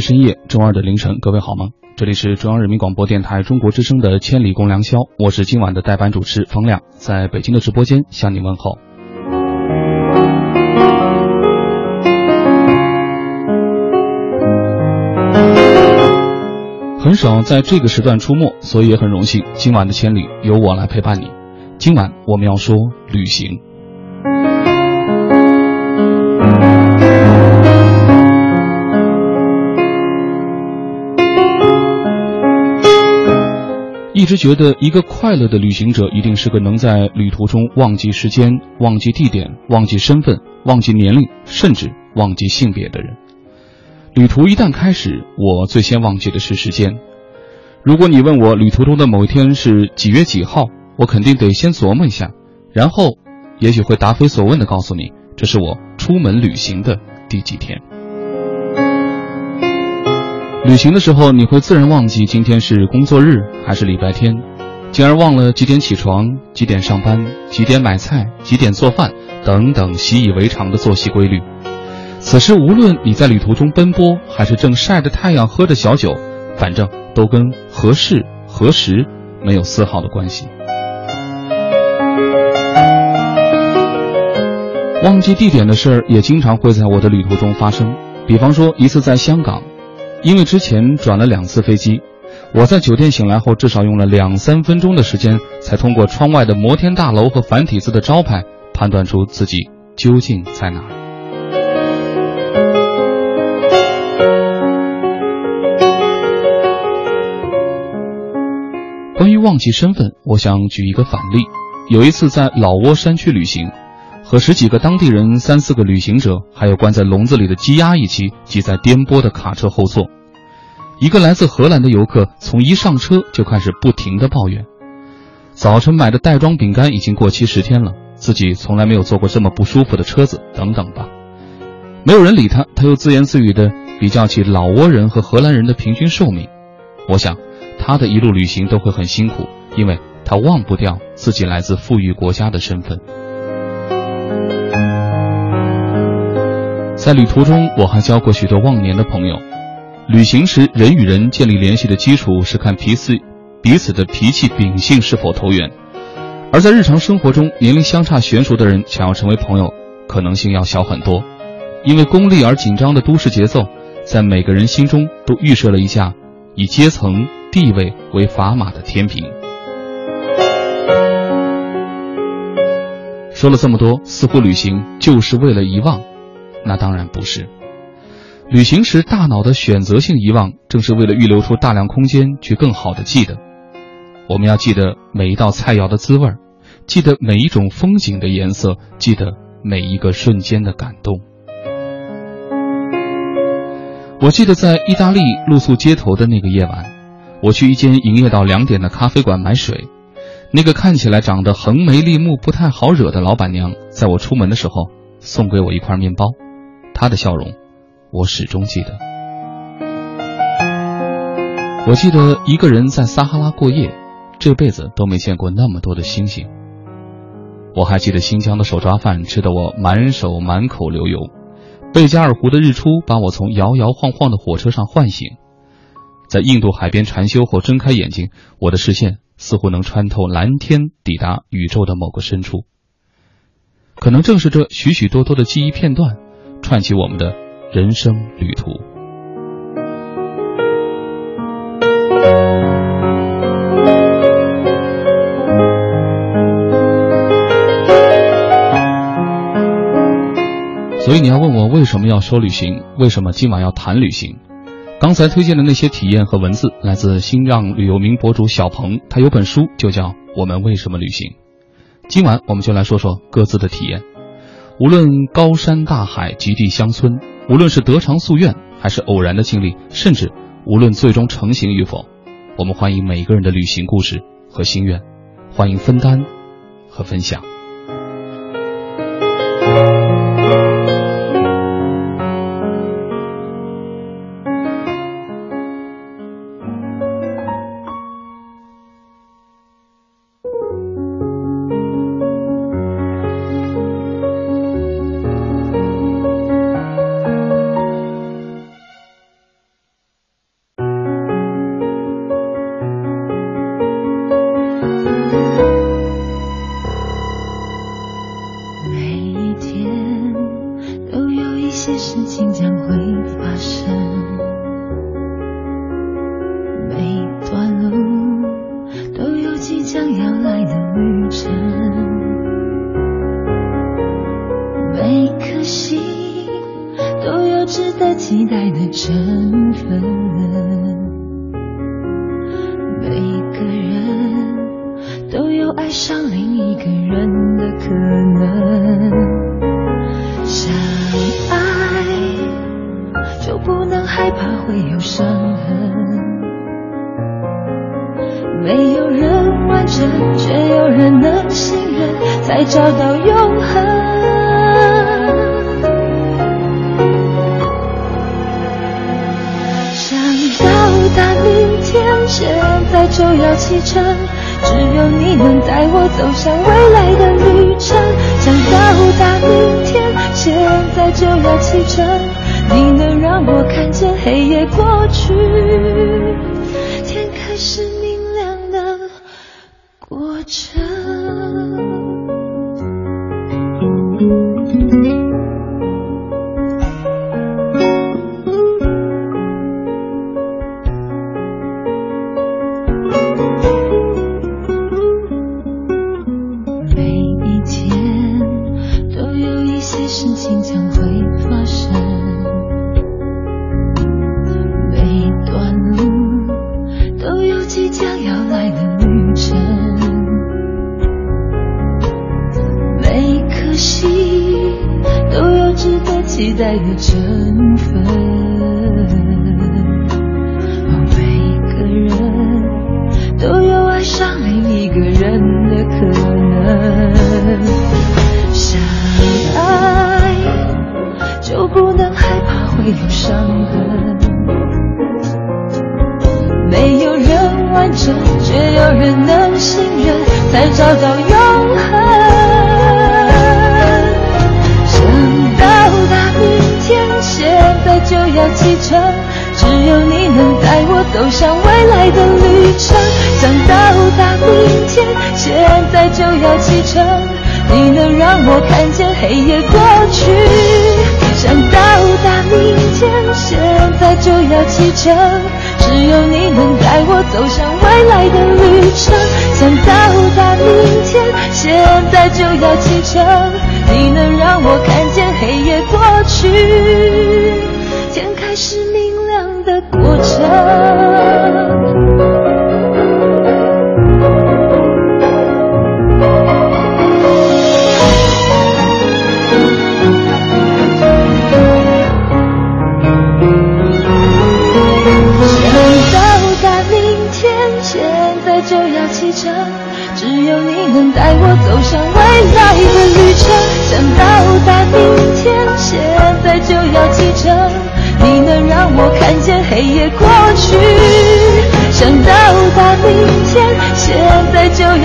深夜，周二的凌晨，各位好吗？这里是中央人民广播电台中国之声的《千里共良宵》，我是今晚的代班主持方亮，在北京的直播间向你问候。很少在这个时段出没，所以也很荣幸，今晚的千里由我来陪伴你。今晚我们要说旅行。一直觉得，一个快乐的旅行者一定是个能在旅途中忘记时间、忘记地点、忘记身份、忘记年龄，甚至忘记性别的人。旅途一旦开始，我最先忘记的是时间。如果你问我旅途中的某一天是几月几号，我肯定得先琢磨一下，然后也许会答非所问的告诉你，这是我出门旅行的第几天。旅行的时候，你会自然忘记今天是工作日还是礼拜天，进而忘了几点起床、几点上班、几点买菜、几点做饭等等习以为常的作息规律。此时，无论你在旅途中奔波，还是正晒着太阳喝着小酒，反正都跟何事何时没有丝毫的关系。忘记地点的事儿也经常会在我的旅途中发生，比方说一次在香港。因为之前转了两次飞机，我在酒店醒来后至少用了两三分钟的时间，才通过窗外的摩天大楼和繁体字的招牌判断出自己究竟在哪儿。关于忘记身份，我想举一个反例：有一次在老挝山区旅行。和十几个当地人、三四个旅行者，还有关在笼子里的鸡鸭一起挤在颠簸的卡车后座。一个来自荷兰的游客从一上车就开始不停地抱怨：早晨买的袋装饼干已经过期十天了，自己从来没有坐过这么不舒服的车子，等等吧。没有人理他，他又自言自语地比较起老挝人和荷兰人的平均寿命。我想，他的一路旅行都会很辛苦，因为他忘不掉自己来自富裕国家的身份。在旅途中，我还交过许多忘年的朋友。旅行时，人与人建立联系的基础是看彼此彼此的脾气秉性是否投缘；而在日常生活中，年龄相差悬殊的人想要成为朋友，可能性要小很多。因为功利而紧张的都市节奏，在每个人心中都预设了一架以阶层地位为砝码的天平。说了这么多，似乎旅行就是为了遗忘。那当然不是。旅行时大脑的选择性遗忘，正是为了预留出大量空间去更好的记得。我们要记得每一道菜肴的滋味，记得每一种风景的颜色，记得每一个瞬间的感动。我记得在意大利露宿街头的那个夜晚，我去一间营业到两点的咖啡馆买水，那个看起来长得横眉立目、不太好惹的老板娘，在我出门的时候送给我一块面包。她的笑容，我始终记得。我记得一个人在撒哈拉过夜，这辈子都没见过那么多的星星。我还记得新疆的手抓饭吃得我满手满口流油，贝加尔湖的日出把我从摇摇晃晃的火车上唤醒，在印度海边禅修后睁开眼睛，我的视线似乎能穿透蓝天抵达宇宙的某个深处。可能正是这许许多多的记忆片段串起我们的人生旅途。所以你要问我为什么要说旅行为什么今晚要谈旅行？刚才推荐的那些体验和文字来自新浪旅游名博主小鹏，他有本书就叫《我们为什么旅行》。今晚我们就来说说各自的体验。无论高山大海、极地乡村，无论是得偿夙愿还是偶然的经历，甚至无论最终成型与否，我们欢迎每一个人的旅行故事和心愿，欢迎分担和分享。我。就要启程你能让我开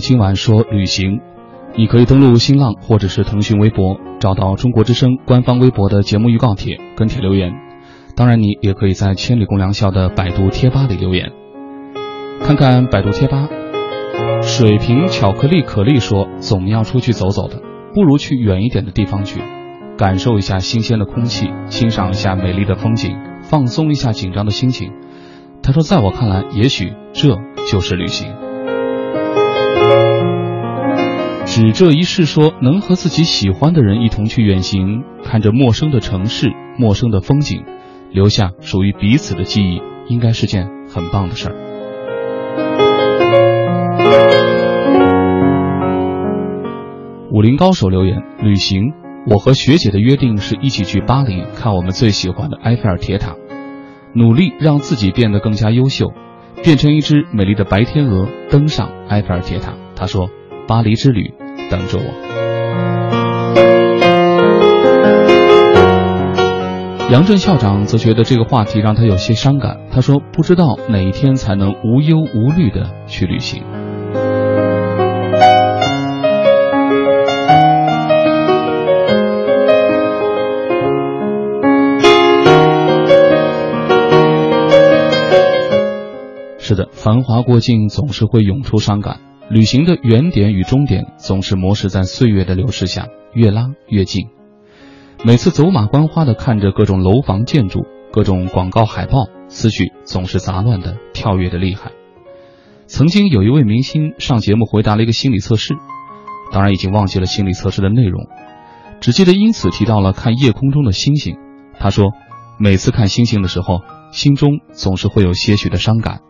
今晚说旅行。你可以登录新浪或者是腾讯微博，找到中国之声官方微博的节目预告帖，跟帖留言。当然，你也可以在千里共良宵的百度贴吧里留言。看看百度贴吧，水瓶巧克力可丽说：“总要出去走走的，不如去远一点的地方去，感受一下新鲜的空气，欣赏一下美丽的风景，放松一下紧张的心情。”他说：“在我看来，也许这就是旅行。”只这一世说，能和自己喜欢的人一同去远行，看着陌生的城市、陌生的风景，留下属于彼此的记忆，应该是件很棒的事儿。武林高手留言：旅行，我和学姐的约定是一起去巴黎看我们最喜欢的埃菲尔铁塔，努力让自己变得更加优秀，变成一只美丽的白天鹅，登上埃菲尔铁塔。他说。巴黎之旅等着我。杨震校长则觉得这个话题让他有些伤感。他说：“不知道哪一天才能无忧无虑的去旅行。”是的，繁华过境，总是会涌出伤感。旅行的原点与终点总是模式在岁月的流逝下越拉越近。每次走马观花的看着各种楼房建筑、各种广告海报，思绪总是杂乱的、跳跃的厉害。曾经有一位明星上节目回答了一个心理测试，当然已经忘记了心理测试的内容，只记得因此提到了看夜空中的星星。他说，每次看星星的时候，心中总是会有些许的伤感，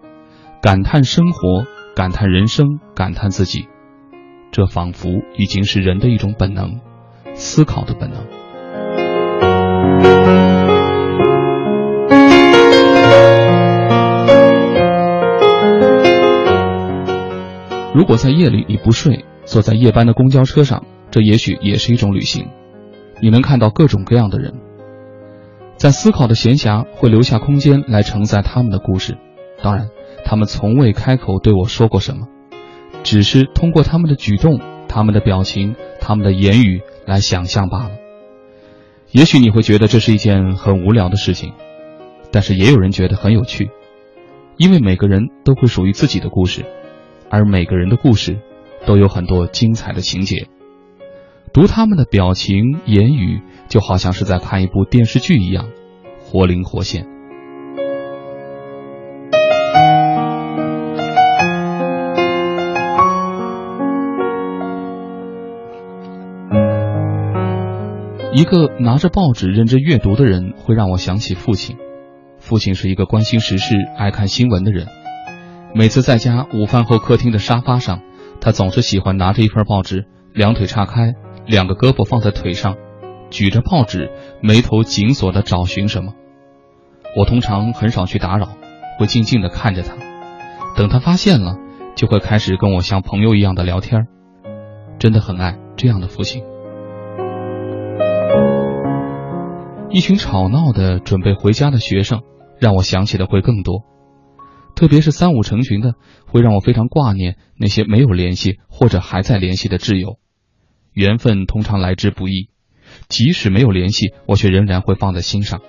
感叹生活。感叹人生，感叹自己，这仿佛已经是人的一种本能，思考的本能。如果在夜里你不睡，坐在夜班的公交车上，这也许也是一种旅行。你能看到各种各样的人，在思考的闲暇会留下空间来承载他们的故事。当然。他们从未开口对我说过什么，只是通过他们的举动、他们的表情、他们的言语来想象罢了。也许你会觉得这是一件很无聊的事情，但是也有人觉得很有趣，因为每个人都会属于自己的故事，而每个人的故事都有很多精彩的情节。读他们的表情、言语，就好像是在看一部电视剧一样，活灵活现。一个拿着报纸认真阅读的人，会让我想起父亲。父亲是一个关心时事、爱看新闻的人。每次在家午饭后，客厅的沙发上，他总是喜欢拿着一份报纸，两腿岔开，两个胳膊放在腿上，举着报纸，眉头紧锁的找寻什么。我通常很少去打扰，会静静的看着他。等他发现了，就会开始跟我像朋友一样的聊天。真的很爱这样的父亲。一群吵闹的准备回家的学生，让我想起的会更多，特别是三五成群的，会让我非常挂念那些没有联系或者还在联系的挚友。缘分通常来之不易，即使没有联系，我却仍然会放在心上。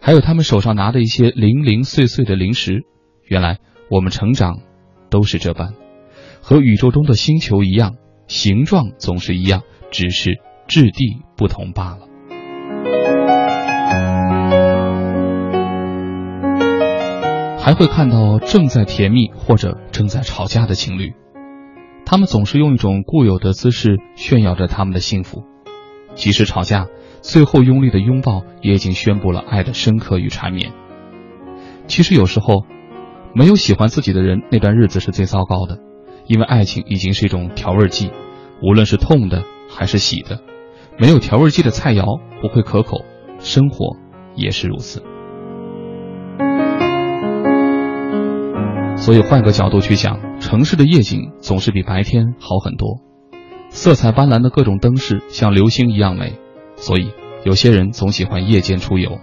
还有他们手上拿的一些零零碎碎的零食，原来我们成长都是这般，和宇宙中的星球一样，形状总是一样，只是质地不同罢了。还会看到正在甜蜜或者正在吵架的情侣，他们总是用一种固有的姿势炫耀着他们的幸福，即使吵架，最后用力的拥抱也已经宣布了爱的深刻与缠绵。其实有时候，没有喜欢自己的人，那段日子是最糟糕的，因为爱情已经是一种调味剂，无论是痛的还是喜的，没有调味剂的菜肴不会可口，生活也是如此。所以换个角度去想，城市的夜景总是比白天好很多，色彩斑斓的各种灯饰像流星一样美。所以有些人总喜欢夜间出游，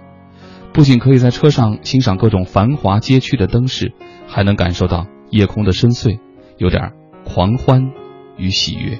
不仅可以在车上欣赏各种繁华街区的灯饰，还能感受到夜空的深邃，有点狂欢与喜悦。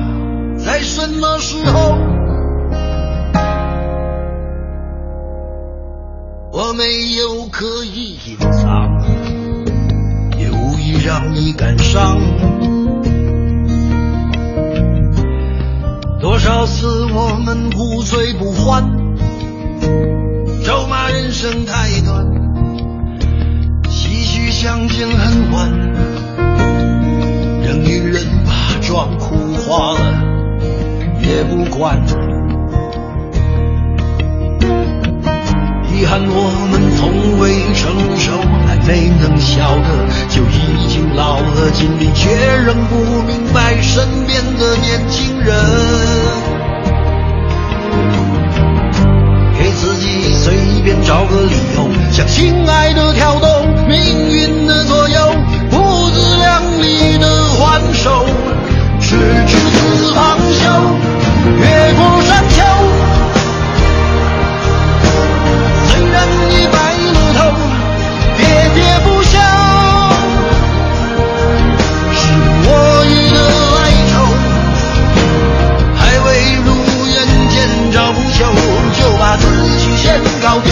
在什么时候？我没有刻意隐藏，也无意让你感伤。多少次我们不醉不欢，咒骂人生太短。唏嘘相见恨晚，任女人把妆哭花了也不管。遗憾我们从未成熟，还没能晓得，就已经老了，尽力却仍不明白身边的年轻人。给自己随便找个理由，向心爱的跳动。命运的左右，不自量力的还手，是执子方休，越过山丘，虽然已白了头，喋喋不休，是我与的哀愁，还未如愿见着不朽，就把自己先搞掉。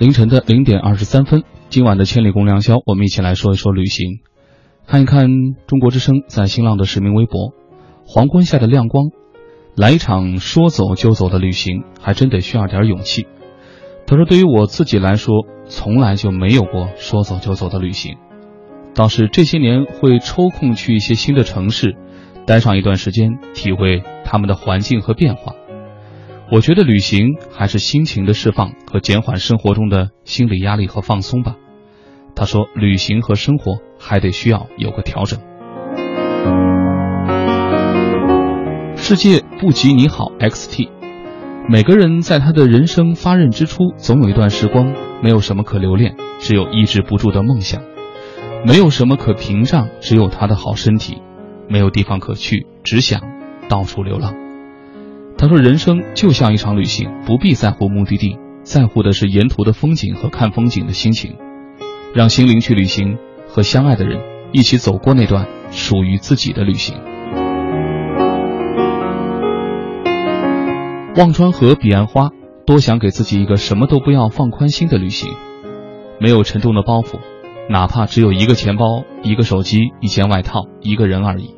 凌晨的零点二十三分，今晚的千里共良宵，我们一起来说一说旅行，看一看中国之声在新浪的实名微博。黄昏下的亮光，来一场说走就走的旅行，还真得需要点勇气。他说：“对于我自己来说，从来就没有过说走就走的旅行，倒是这些年会抽空去一些新的城市，待上一段时间，体会他们的环境和变化。”我觉得旅行还是心情的释放和减缓生活中的心理压力和放松吧。他说，旅行和生活还得需要有个调整。世界不及你好，XT。每个人在他的人生发轫之初，总有一段时光没有什么可留恋，只有抑制不住的梦想；没有什么可屏障，只有他的好身体；没有地方可去，只想到处流浪。他说：“人生就像一场旅行，不必在乎目的地，在乎的是沿途的风景和看风景的心情。让心灵去旅行，和相爱的人一起走过那段属于自己的旅行。”忘川河彼岸花，多想给自己一个什么都不要、放宽心的旅行，没有沉重的包袱，哪怕只有一个钱包、一个手机、一件外套、一个人而已。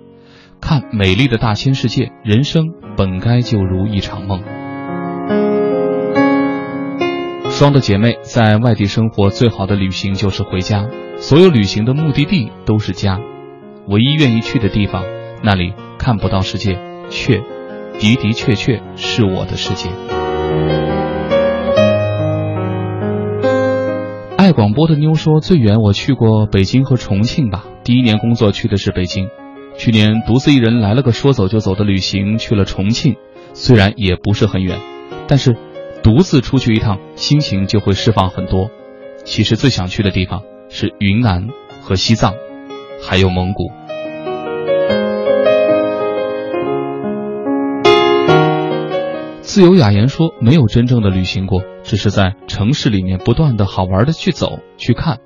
看美丽的大千世界，人生本该就如一场梦。双的姐妹在外地生活，最好的旅行就是回家。所有旅行的目的地都是家，唯一愿意去的地方，那里看不到世界，却的的确确是我的世界。爱广播的妞说，最远我去过北京和重庆吧。第一年工作去的是北京。去年独自一人来了个说走就走的旅行，去了重庆，虽然也不是很远，但是独自出去一趟，心情就会释放很多。其实最想去的地方是云南和西藏，还有蒙古。自由雅言说，没有真正的旅行过，只是在城市里面不断的好玩的去走去看，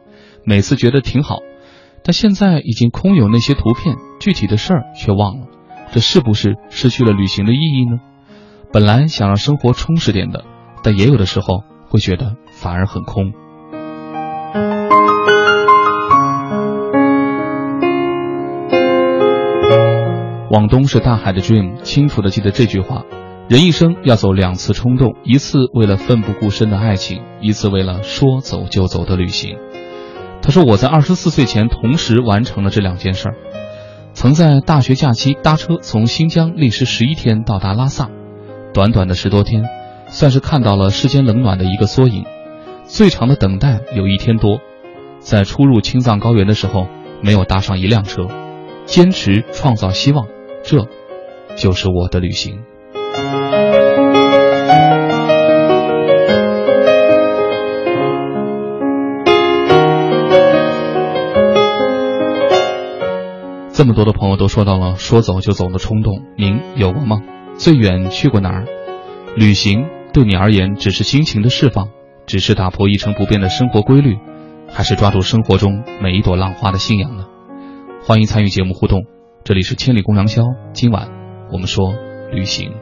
每次觉得挺好。但现在已经空有那些图片，具体的事儿却忘了，这是不是失去了旅行的意义呢？本来想让生活充实点的，但也有的时候会觉得反而很空。往东是大海的 dream，清楚的记得这句话：人一生要走两次冲动，一次为了奋不顾身的爱情，一次为了说走就走的旅行。他说：“我在二十四岁前同时完成了这两件事儿，曾在大学假期搭车从新疆历时十一天到达拉萨，短短的十多天，算是看到了世间冷暖的一个缩影。最长的等待有一天多，在出入青藏高原的时候没有搭上一辆车，坚持创造希望，这，就是我的旅行。”这么多的朋友都说到了说走就走的冲动，您有过吗？最远去过哪儿？旅行对你而言只是心情的释放，只是打破一成不变的生活规律，还是抓住生活中每一朵浪花的信仰呢？欢迎参与节目互动，这里是千里共良宵，今晚我们说旅行。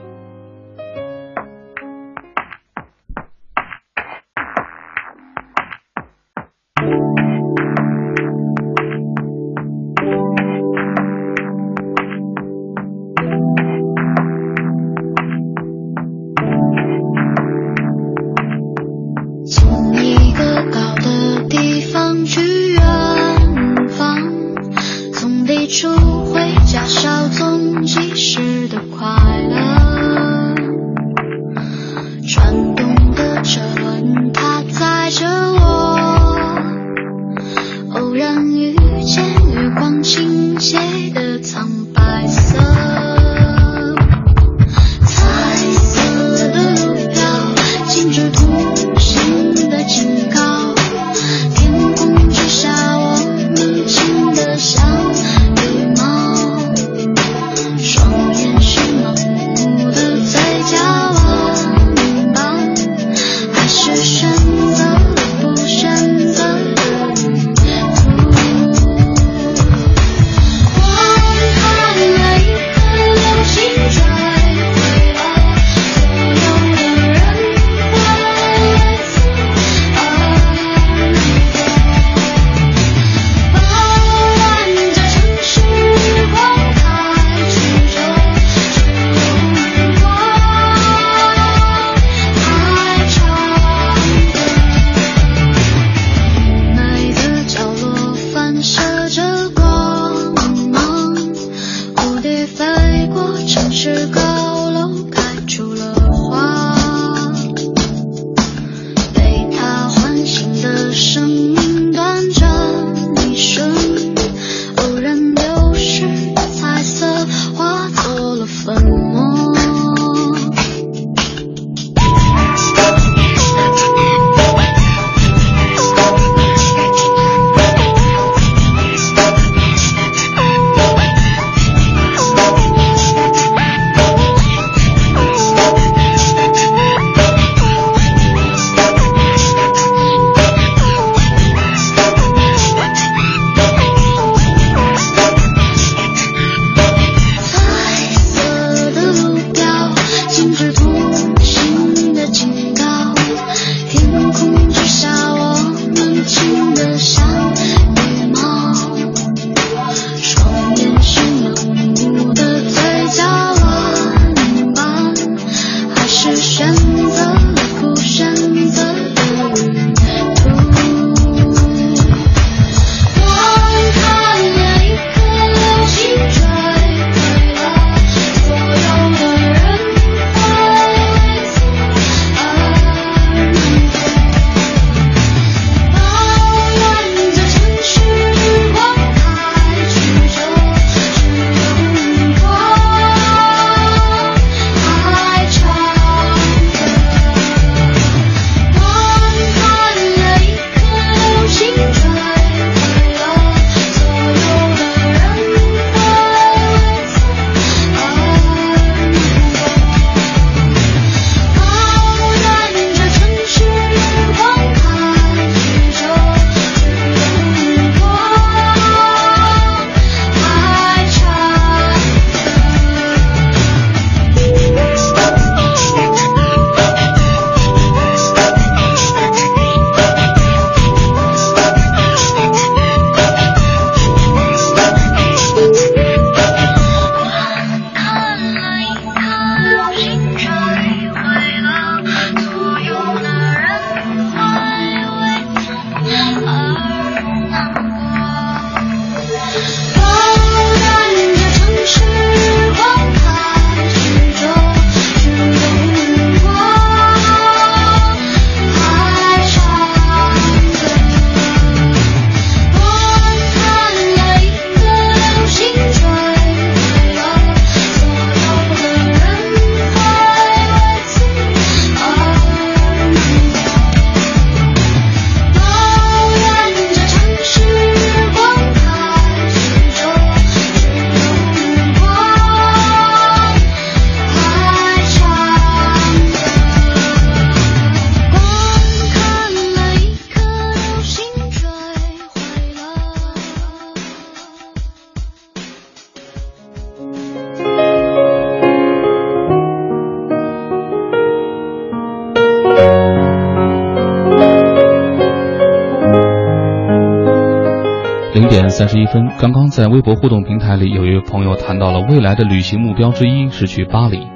三十一分，刚刚在微博互动平台里，有一位朋友谈到了未来的旅行目标之一是去巴黎。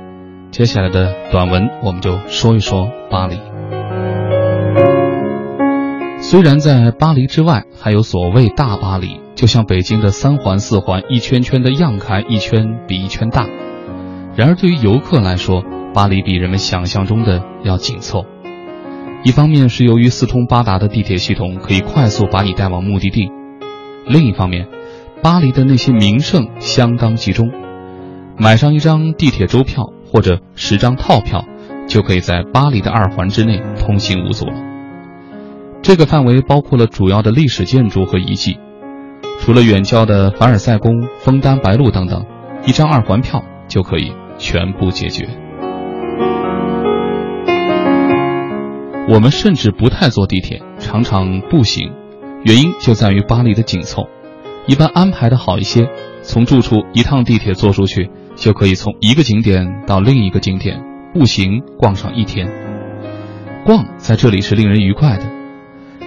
接下来的短文，我们就说一说巴黎。虽然在巴黎之外还有所谓大巴黎，就像北京的三环四环，一圈圈的样开，一圈比一圈大。然而对于游客来说，巴黎比人们想象中的要紧凑。一方面是由于四通八达的地铁系统可以快速把你带往目的地，另一方面，巴黎的那些名胜相当集中，买上一张地铁周票或者十张套票，就可以在巴黎的二环之内通行无阻了。这个范围包括了主要的历史建筑和遗迹，除了远郊的凡尔赛宫、枫丹白露等等，一张二环票就可以全部解决。我们甚至不太坐地铁，常常步行，原因就在于巴黎的紧凑。一般安排的好一些，从住处一趟地铁坐出去，就可以从一个景点到另一个景点，步行逛上一天。逛在这里是令人愉快的。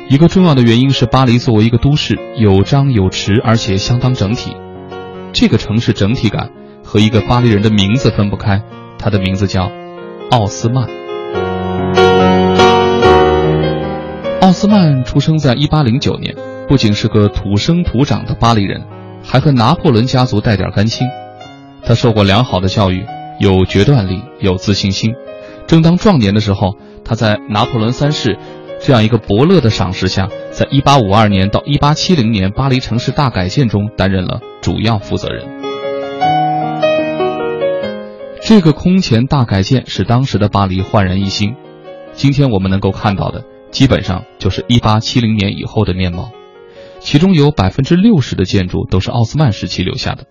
一个重要的原因是，巴黎作为一个都市，有张有弛，而且相当整体。这个城市整体感和一个巴黎人的名字分不开，他的名字叫奥斯曼。奥斯曼出生在1809年，不仅是个土生土长的巴黎人，还和拿破仑家族带点干亲。他受过良好的教育，有决断力，有自信心。正当壮年的时候，他在拿破仑三世这样一个伯乐的赏识下，在1852年到1870年巴黎城市大改建中担任了主要负责人。这个空前大改建使当时的巴黎焕然一新。今天我们能够看到的。基本上就是一八七零年以后的面貌，其中有百分之六十的建筑都是奥斯曼时期留下的。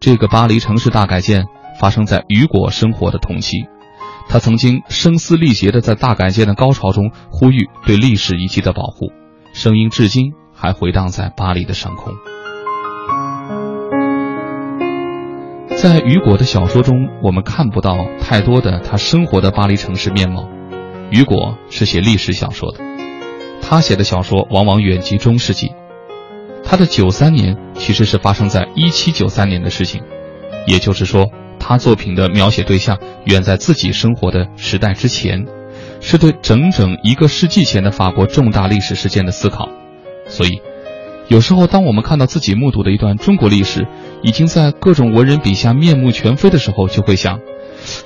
这个巴黎城市大改建发生在雨果生活的同期，他曾经声嘶力竭地在大改建的高潮中呼吁对历史遗迹的保护，声音至今还回荡在巴黎的上空。在雨果的小说中，我们看不到太多的他生活的巴黎城市面貌。雨果是写历史小说的，他写的小说往往远及中世纪。他的九三年其实是发生在一七九三年的事情，也就是说，他作品的描写对象远在自己生活的时代之前，是对整整一个世纪前的法国重大历史事件的思考。所以，有时候当我们看到自己目睹的一段中国历史已经在各种文人笔下面目全非的时候，就会想。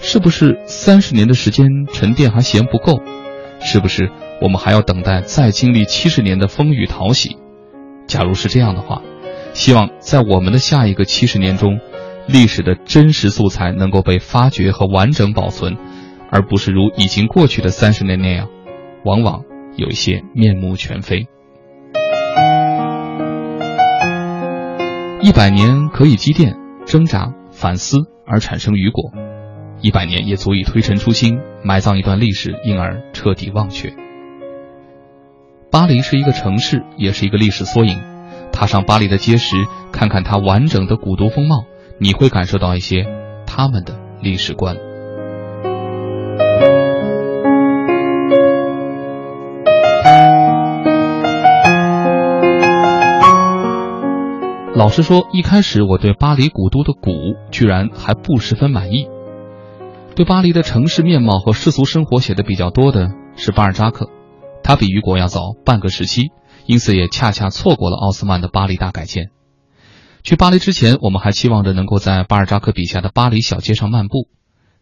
是不是三十年的时间沉淀还嫌不够？是不是我们还要等待再经历七十年的风雨淘洗？假如是这样的话，希望在我们的下一个七十年中，历史的真实素材能够被发掘和完整保存，而不是如已经过去的三十年那样，往往有一些面目全非。一百年可以积淀、挣扎、反思而产生雨果。一百年也足以推陈出新，埋葬一段历史，因而彻底忘却。巴黎是一个城市，也是一个历史缩影。踏上巴黎的街石，看看它完整的古都风貌，你会感受到一些他们的历史观。老实说，一开始我对巴黎古都的“古”居然还不十分满意。对巴黎的城市面貌和世俗生活写的比较多的是巴尔扎克，他比雨果要早半个时期，因此也恰恰错过了奥斯曼的巴黎大改建。去巴黎之前，我们还期望着能够在巴尔扎克笔下的巴黎小街上漫步，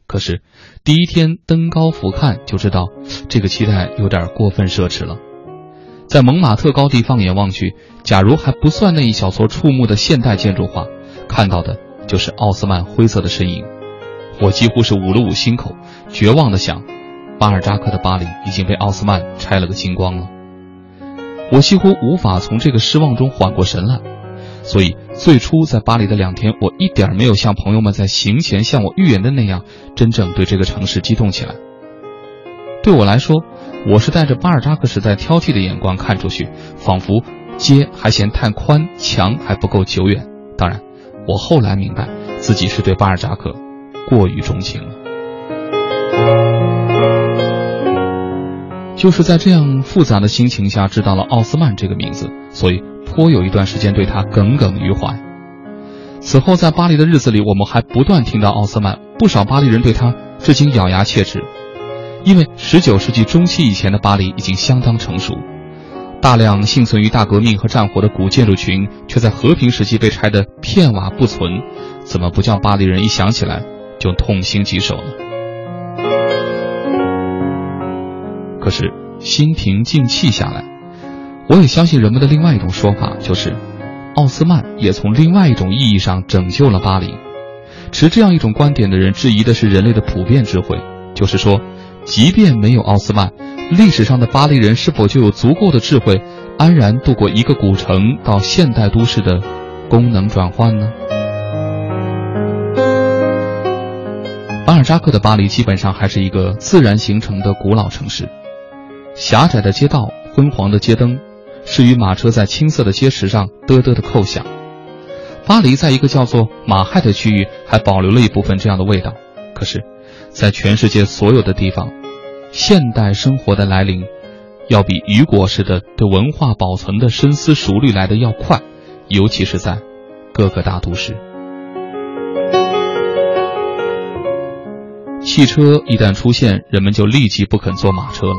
可是第一天登高俯瞰就知道，这个期待有点过分奢侈了。在蒙马特高地放眼望去，假如还不算那一小撮触目的现代建筑画，看到的就是奥斯曼灰色的身影。我几乎是捂了捂心口，绝望的想，巴尔扎克的巴黎已经被奥斯曼拆了个精光了。我几乎无法从这个失望中缓过神来，所以最初在巴黎的两天，我一点没有像朋友们在行前向我预言的那样，真正对这个城市激动起来。对我来说，我是带着巴尔扎克时代挑剔的眼光看出去，仿佛街还嫌太宽，墙还不够久远。当然，我后来明白，自己是对巴尔扎克。过于钟情了，就是在这样复杂的心情下，知道了奥斯曼这个名字，所以颇有一段时间对他耿耿于怀。此后，在巴黎的日子里，我们还不断听到奥斯曼，不少巴黎人对他至今咬牙切齿，因为19世纪中期以前的巴黎已经相当成熟，大量幸存于大革命和战火的古建筑群却在和平时期被拆得片瓦不存，怎么不叫巴黎人一想起来就痛心疾首呢？可是心平静气下来，我也相信人们的另外一种说法，就是奥斯曼也从另外一种意义上拯救了巴黎。持这样一种观点的人质疑的是人类的普遍智慧，就是说，即便没有奥斯曼，历史上的巴黎人是否就有足够的智慧，安然度过一个古城到现代都市的功能转换呢？巴尔扎克的巴黎基本上还是一个自然形成的古老城市。狭窄的街道，昏黄的街灯，是与马车在青色的街石上嘚嘚的扣响。巴黎在一个叫做马亥的区域还保留了一部分这样的味道。可是，在全世界所有的地方，现代生活的来临，要比雨果式的对文化保存的深思熟虑来的要快，尤其是在各个大都市。汽车一旦出现，人们就立即不肯坐马车了。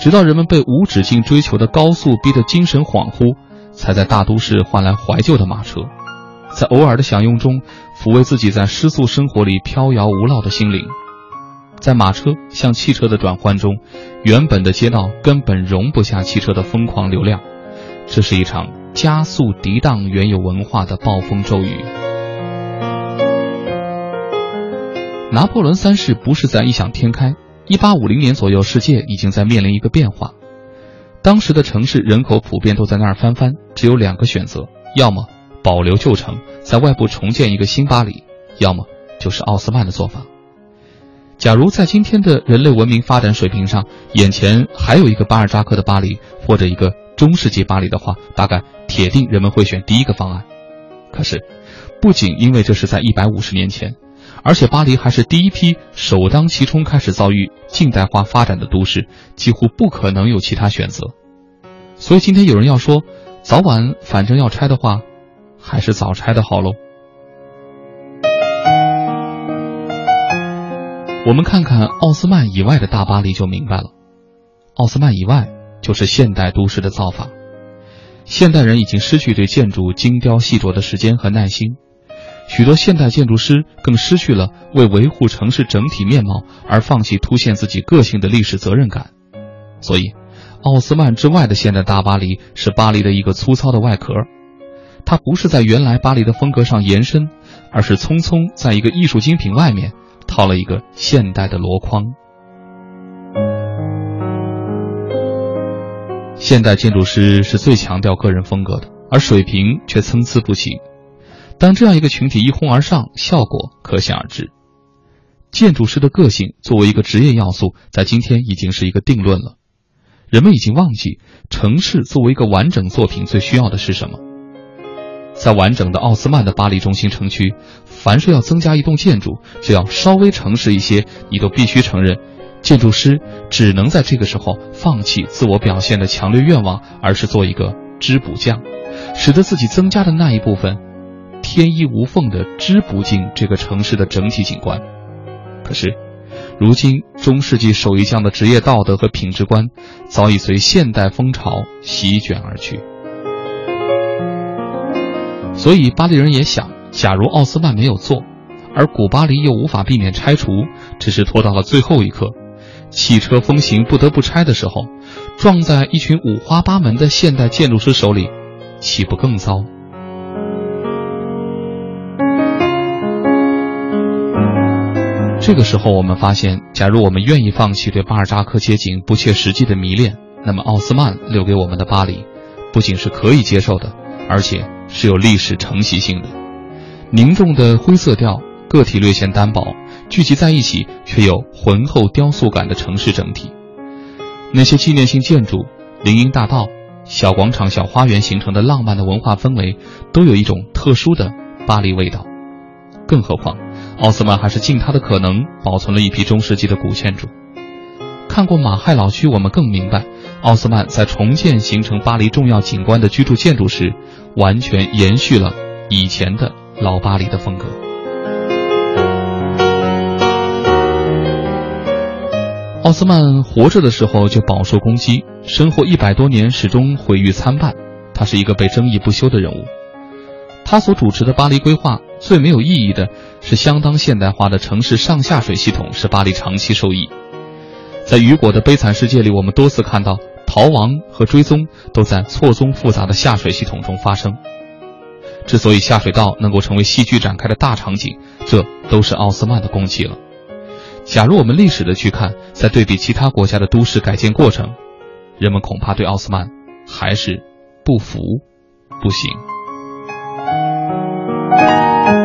直到人们被无止境追求的高速逼得精神恍惚，才在大都市换来怀旧的马车，在偶尔的享用中抚慰自己在失速生活里飘摇无落的心灵。在马车向汽车的转换中，原本的街道根本容不下汽车的疯狂流量，这是一场加速涤荡原有文化的暴风骤雨。拿破仑三世不是在异想天开。一八五零年左右，世界已经在面临一个变化。当时的城市人口普遍都在那儿翻番，只有两个选择：要么保留旧城，在外部重建一个新巴黎；要么就是奥斯曼的做法。假如在今天的人类文明发展水平上，眼前还有一个巴尔扎克的巴黎，或者一个中世纪巴黎的话，大概铁定人们会选第一个方案。可是，不仅因为这是在一百五十年前。而且巴黎还是第一批首当其冲开始遭遇近代化发展的都市，几乎不可能有其他选择。所以今天有人要说，早晚反正要拆的话，还是早拆的好喽。我们看看奥斯曼以外的大巴黎就明白了，奥斯曼以外就是现代都市的造法。现代人已经失去对建筑精雕细琢的时间和耐心。许多现代建筑师更失去了为维护城市整体面貌而放弃凸显自己个性的历史责任感，所以，奥斯曼之外的现代大巴黎是巴黎的一个粗糙的外壳，它不是在原来巴黎的风格上延伸，而是匆匆在一个艺术精品外面套了一个现代的箩筐。现代建筑师是最强调个人风格的，而水平却参差不齐。当这样一个群体一哄而上，效果可想而知。建筑师的个性作为一个职业要素，在今天已经是一个定论了。人们已经忘记，城市作为一个完整作品最需要的是什么。在完整的奥斯曼的巴黎中心城区，凡是要增加一栋建筑，只要稍微城市一些，你都必须承认，建筑师只能在这个时候放弃自我表现的强烈愿望，而是做一个织补匠，使得自己增加的那一部分。天衣无缝的织不进这个城市的整体景观，可是，如今中世纪手艺匠的职业道德和品质观，早已随现代风潮席卷而去。所以巴黎人也想，假如奥斯曼没有做，而古巴黎又无法避免拆除，只是拖到了最后一刻，汽车风行不得不拆的时候，撞在一群五花八门的现代建筑师手里，岂不更糟？这个时候，我们发现，假如我们愿意放弃对巴尔扎克街景不切实际的迷恋，那么奥斯曼留给我们的巴黎，不仅是可以接受的，而且是有历史承袭性的。凝重的灰色调，个体略显单薄，聚集在一起却有浑厚雕塑感的城市整体。那些纪念性建筑、林荫大道、小广场、小花园形成的浪漫的文化氛围，都有一种特殊的巴黎味道。更何况。奥斯曼还是尽他的可能保存了一批中世纪的古建筑。看过马亥老区，我们更明白，奥斯曼在重建形成巴黎重要景观的居住建筑时，完全延续了以前的老巴黎的风格。奥斯曼活着的时候就饱受攻击，身后一百多年始终毁誉参半。他是一个被争议不休的人物。他所主持的巴黎规划最没有意义的是，相当现代化的城市上下水系统使巴黎长期受益。在雨果的悲惨世界里，我们多次看到逃亡和追踪都在错综复杂的下水系统中发生。之所以下水道能够成为戏剧展开的大场景，这都是奥斯曼的功绩了。假如我们历史的去看，在对比其他国家的都市改建过程，人们恐怕对奥斯曼还是不服不行。thank you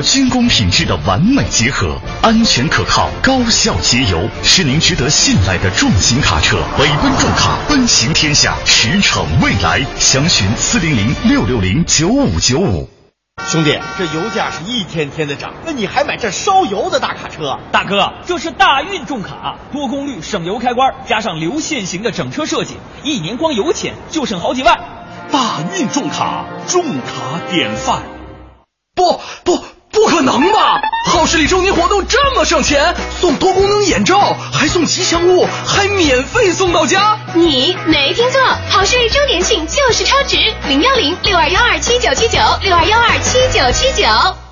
和军工品质的完美结合，安全可靠，高效节油，是您值得信赖的重型卡车。北奔重卡，奔行天下，驰骋未来。详询四零零六六零九五九五。兄弟，这油价是一天天的涨，那你还买这烧油的大卡车？大哥，这是大运重卡，多功率省油开关，加上流线型的整车设计，一年光油钱就省好几万。大运重卡，重卡典范。省钱，送多功能眼罩，还送吉祥物，还免费送到家。你没听错，好事周年庆就是超值，零幺零六二幺二七九七九六二幺二七九七九。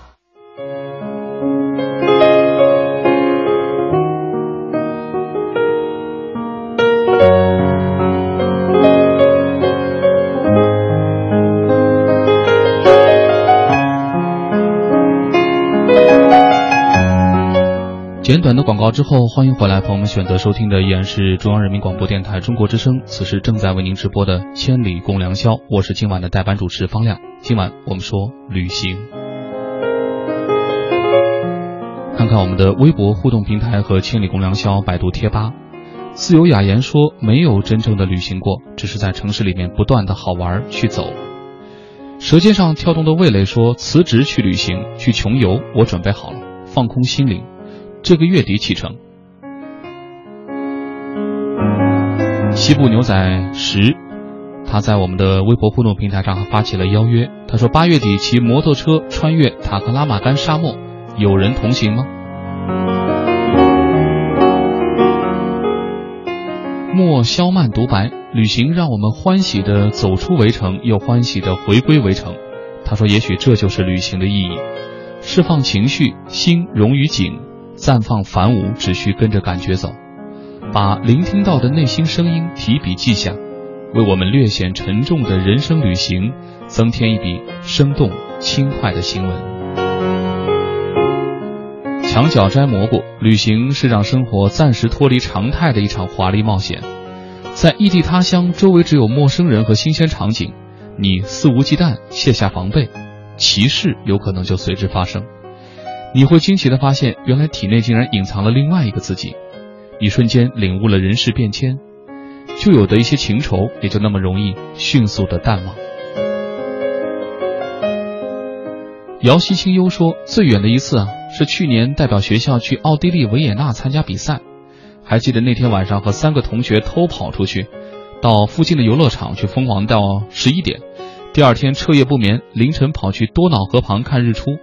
简短的广告之后，欢迎回来，朋友们选择收听的依然是中央人民广播电台中国之声，此时正在为您直播的《千里共良宵》，我是今晚的代班主持方亮。今晚我们说旅行，看看我们的微博互动平台和《千里共良宵》百度贴吧。自由雅言说，没有真正的旅行过，只是在城市里面不断的好玩去走。舌尖上跳动的味蕾说，辞职去旅行，去穷游，我准备好了，放空心灵。这个月底启程。西部牛仔十，他在我们的微博互动平台上发起了邀约。他说：“八月底骑摩托车穿越塔克拉玛干沙漠，有人同行吗？”莫萧曼独白：旅行让我们欢喜的走出围城，又欢喜的回归围城。他说：“也许这就是旅行的意义，释放情绪，心融于景。”绽放繁芜，只需跟着感觉走，把聆听到的内心声音提笔记下，为我们略显沉重的人生旅行增添一笔生动轻快的行文。墙角摘蘑菇，旅行是让生活暂时脱离常态的一场华丽冒险。在异地他乡，周围只有陌生人和新鲜场景，你肆无忌惮，卸下防备，奇事有可能就随之发生。你会惊奇的发现，原来体内竟然隐藏了另外一个自己。你瞬间领悟了人事变迁，旧有的一些情仇也就那么容易迅速的淡忘。姚希清幽说，最远的一次啊，是去年代表学校去奥地利维也纳参加比赛。还记得那天晚上和三个同学偷跑出去，到附近的游乐场去疯狂到十一点。第二天彻夜不眠，凌晨跑去多瑙河旁看日出。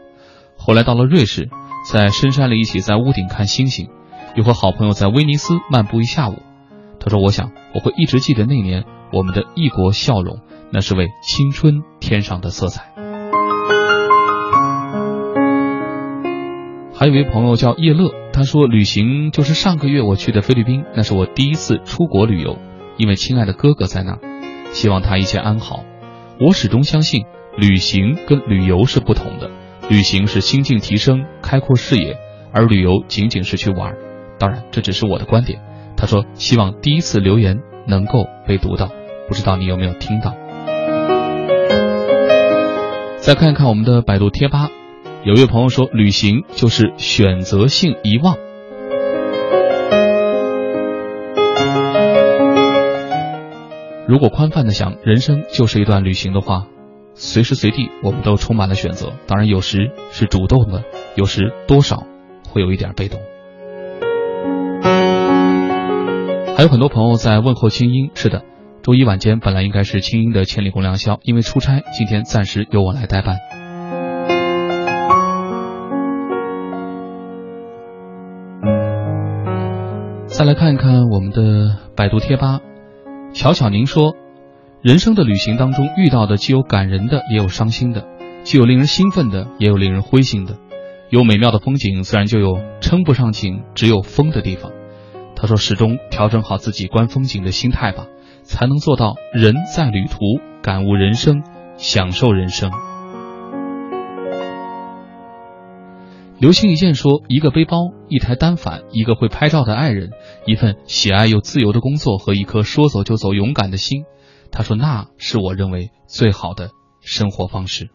后来到了瑞士，在深山里一起在屋顶看星星，又和好朋友在威尼斯漫步一下午。他说：“我想我会一直记得那年我们的异国笑容，那是为青春添上的色彩。”还有一位朋友叫叶乐，他说：“旅行就是上个月我去的菲律宾，那是我第一次出国旅游，因为亲爱的哥哥在那儿，希望他一切安好。我始终相信，旅行跟旅游是不同的。”旅行是心境提升、开阔视野，而旅游仅仅是去玩。当然，这只是我的观点。他说：“希望第一次留言能够被读到，不知道你有没有听到？”再看一看我们的百度贴吧，有一位朋友说：“旅行就是选择性遗忘。”如果宽泛的想，人生就是一段旅行的话。随时随地，我们都充满了选择。当然，有时是主动的，有时多少会有一点被动。还有很多朋友在问候青音。是的，周一晚间本来应该是青音的千里共良宵，因为出差，今天暂时由我来代班。再来看一看我们的百度贴吧，巧巧您说。人生的旅行当中遇到的既有感人的，也有伤心的；既有令人兴奋的，也有令人灰心的。有美妙的风景，自然就有称不上景，只有风的地方。他说：“始终调整好自己观风景的心态吧，才能做到人在旅途，感悟人生，享受人生。”流星一剑说：“一个背包，一台单反，一个会拍照的爱人，一份喜爱又自由的工作，和一颗说走就走勇敢的心。”他说：“那是我认为最好的生活方式。”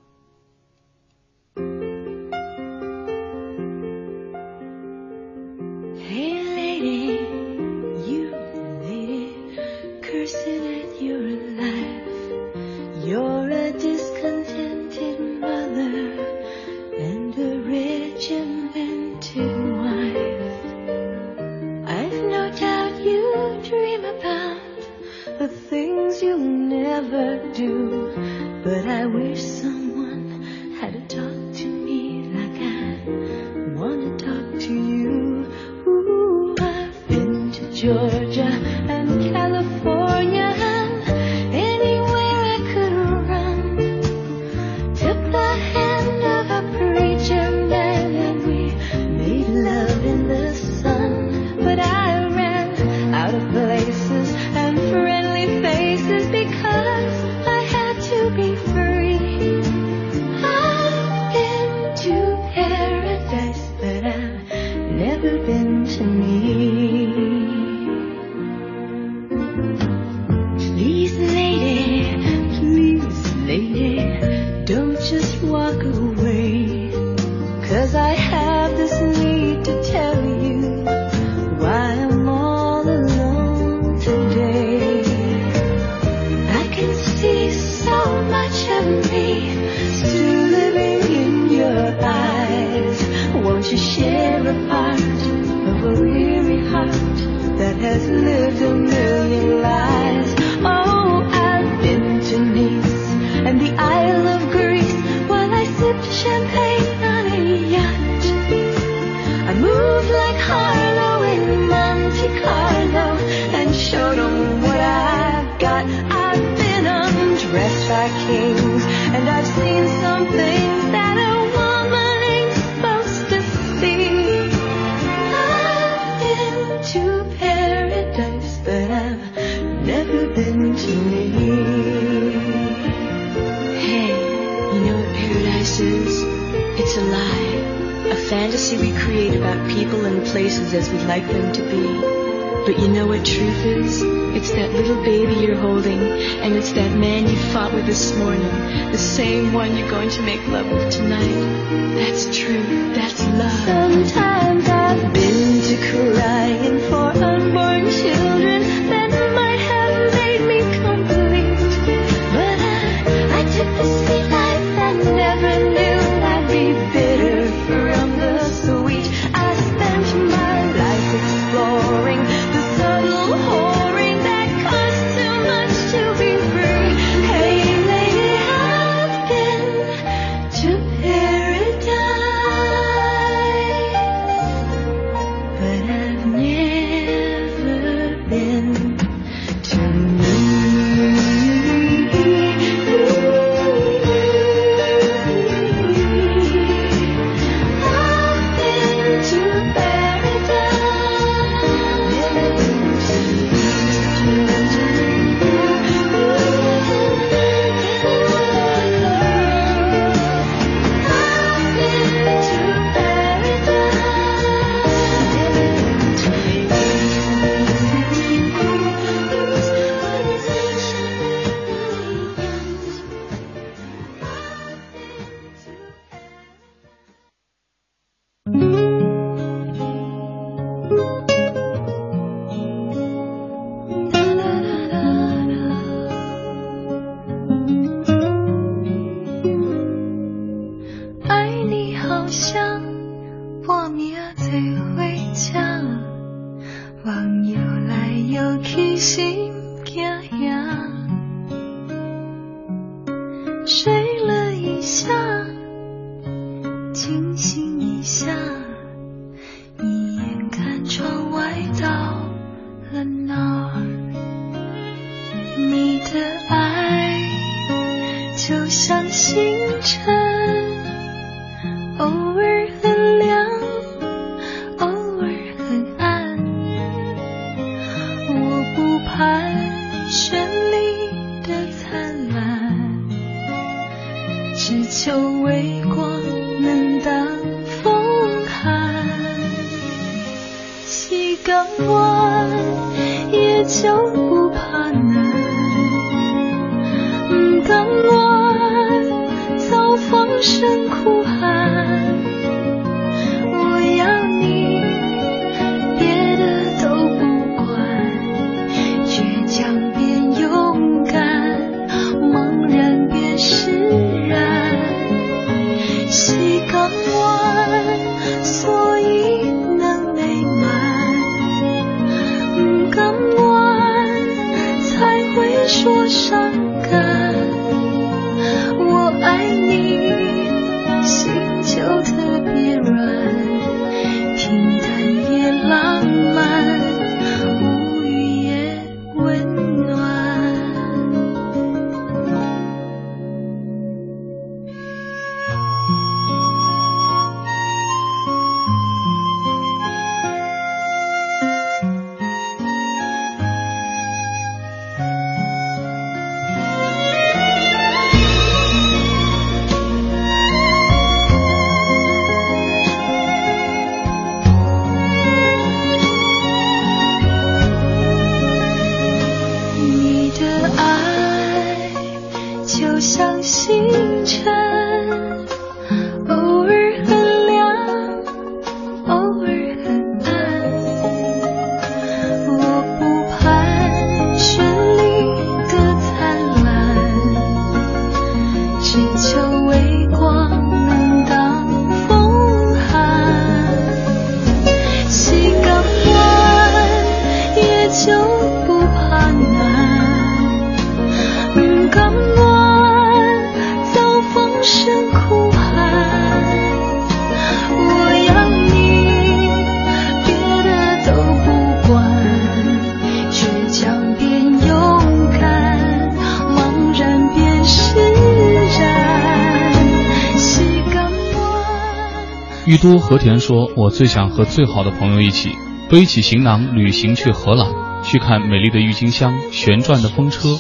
都和田说：“我最想和最好的朋友一起，背起行囊旅行去荷兰，去看美丽的郁金香、旋转的风车，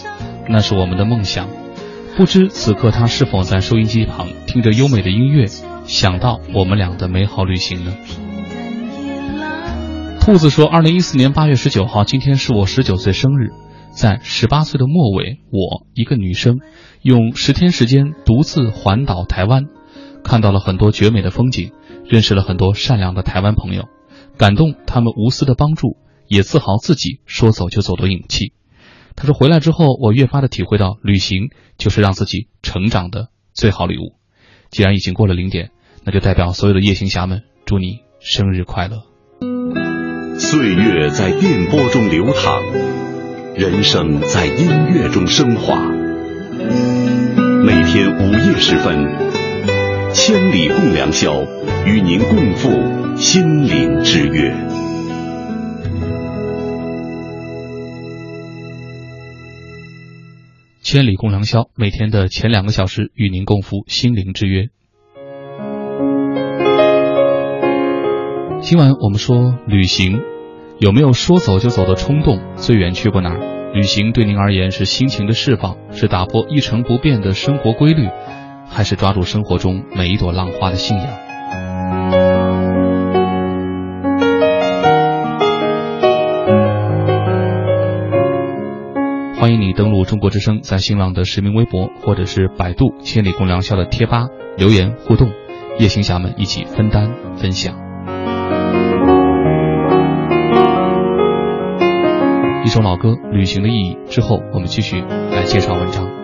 那是我们的梦想。不知此刻他是否在收音机旁听着优美的音乐，想到我们俩的美好旅行呢？”兔子说：“二零一四年八月十九号，今天是我十九岁生日，在十八岁的末尾，我一个女生，用十天时间独自环岛台湾，看到了很多绝美的风景。”认识了很多善良的台湾朋友，感动他们无私的帮助，也自豪自己说走就走的勇气。他说：“回来之后，我越发的体会到，旅行就是让自己成长的最好礼物。既然已经过了零点，那就代表所有的夜行侠们，祝你生日快乐。”岁月在电波中流淌，人生在音乐中升华。每天午夜时分。千里共良宵，与您共赴心灵之约。千里共良宵，每天的前两个小时与您共赴心灵之约。今晚我们说旅行，有没有说走就走的冲动？最远去过哪儿？旅行对您而言是心情的释放，是打破一成不变的生活规律。还是抓住生活中每一朵浪花的信仰。欢迎你登录中国之声，在新浪的实名微博或者是百度“千里共良宵”的贴吧留言互动，夜行侠们一起分担分享。一首老歌《旅行的意义》之后，我们继续来介绍文章。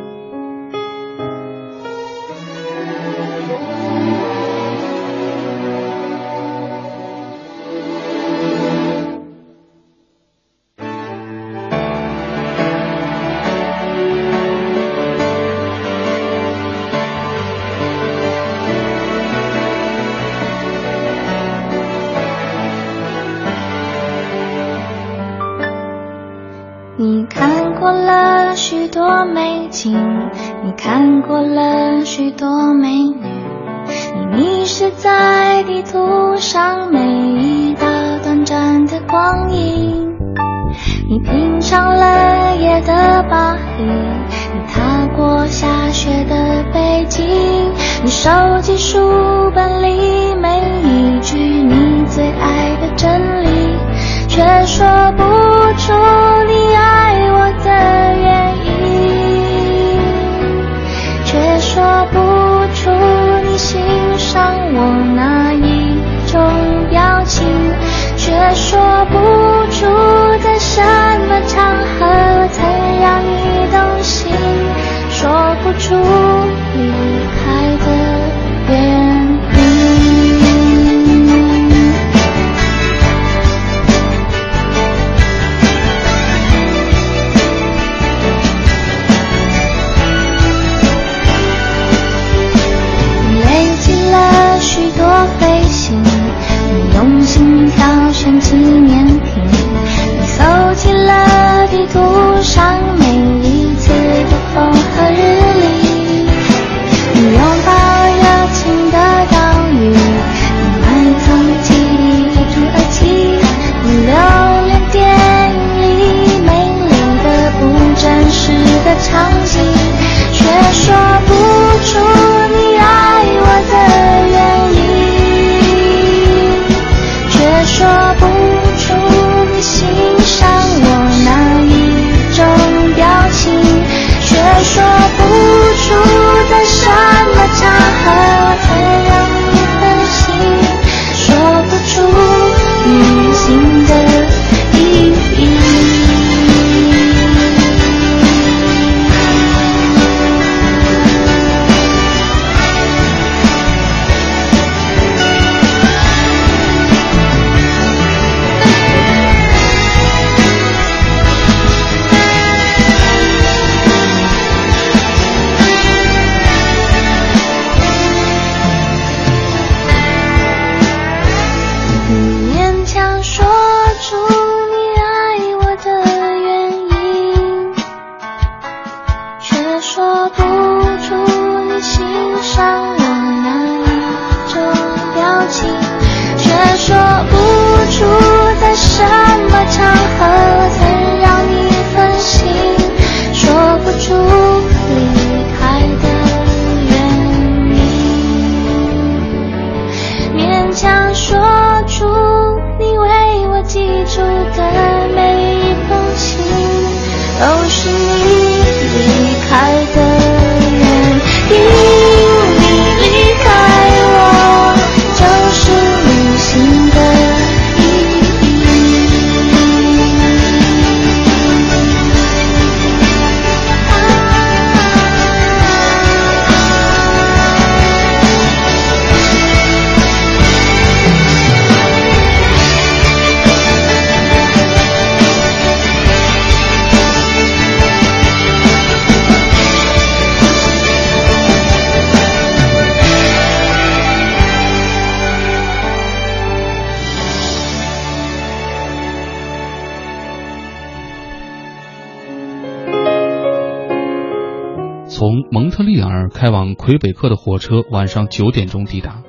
魁北克的火车晚上九点钟抵达，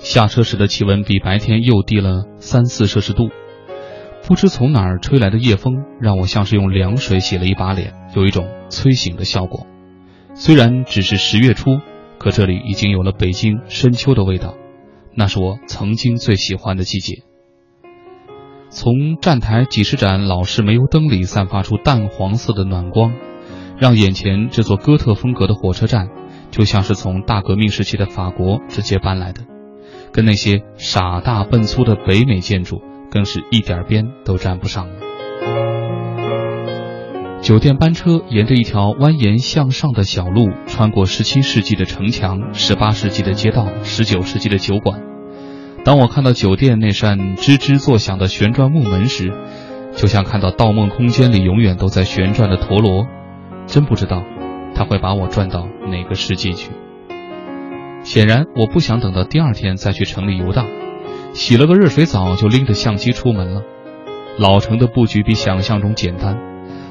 下车时的气温比白天又低了三四摄氏度。不知从哪儿吹来的夜风，让我像是用凉水洗了一把脸，有一种催醒的效果。虽然只是十月初，可这里已经有了北京深秋的味道，那是我曾经最喜欢的季节。从站台几十盏老式煤油灯里散发出淡黄色的暖光，让眼前这座哥特风格的火车站，就像是从大革命时期的法国直接搬来的，跟那些傻大笨粗的北美建筑。更是一点边都沾不上了。酒店班车沿着一条蜿蜒向上的小路，穿过十七世纪的城墙、十八世纪的街道、十九世纪的酒馆。当我看到酒店那扇吱吱作响的旋转木门时，就像看到《盗梦空间》里永远都在旋转的陀螺。真不知道，他会把我转到哪个世界去。显然，我不想等到第二天再去城里游荡。洗了个热水澡，就拎着相机出门了。老城的布局比想象中简单，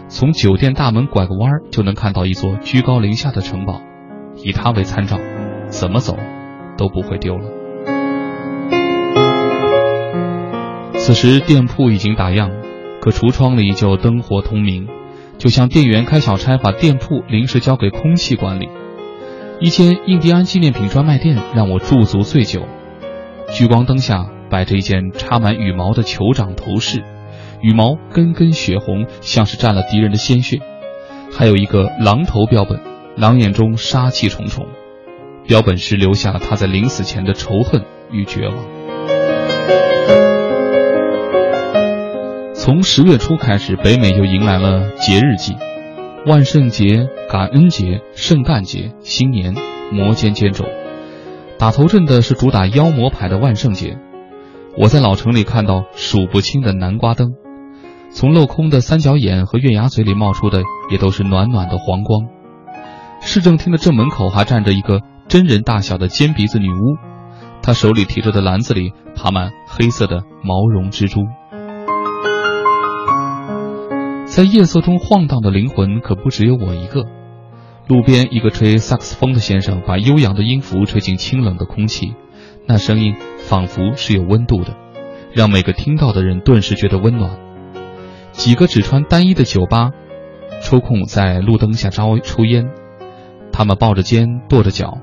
从酒店大门拐个弯就能看到一座居高临下的城堡，以它为参照，怎么走都不会丢了。此时店铺已经打烊，可橱窗里就灯火通明，就像店员开小差，把店铺临时交给空气管理。一间印第安纪念品专卖店让我驻足最久。聚光灯下摆着一件插满羽毛的酋长头饰，羽毛根根血红，像是沾了敌人的鲜血。还有一个狼头标本，狼眼中杀气重重，标本师留下了他在临死前的仇恨与绝望。从十月初开始，北美就迎来了节日季，万圣节、感恩节、圣诞节、新年，摩肩接踵。打头阵的是主打妖魔牌的万圣节，我在老城里看到数不清的南瓜灯，从镂空的三角眼和月牙嘴里冒出的也都是暖暖的黄光。市政厅的正门口还站着一个真人大小的尖鼻子女巫，她手里提着的篮子里爬满黑色的毛绒蜘蛛。在夜色中晃荡的灵魂可不只有我一个。路边一个吹萨克斯风的先生把悠扬的音符吹进清冷的空气，那声音仿佛是有温度的，让每个听到的人顿时觉得温暖。几个只穿单衣的酒吧，抽空在路灯下招抽烟，他们抱着肩跺着脚，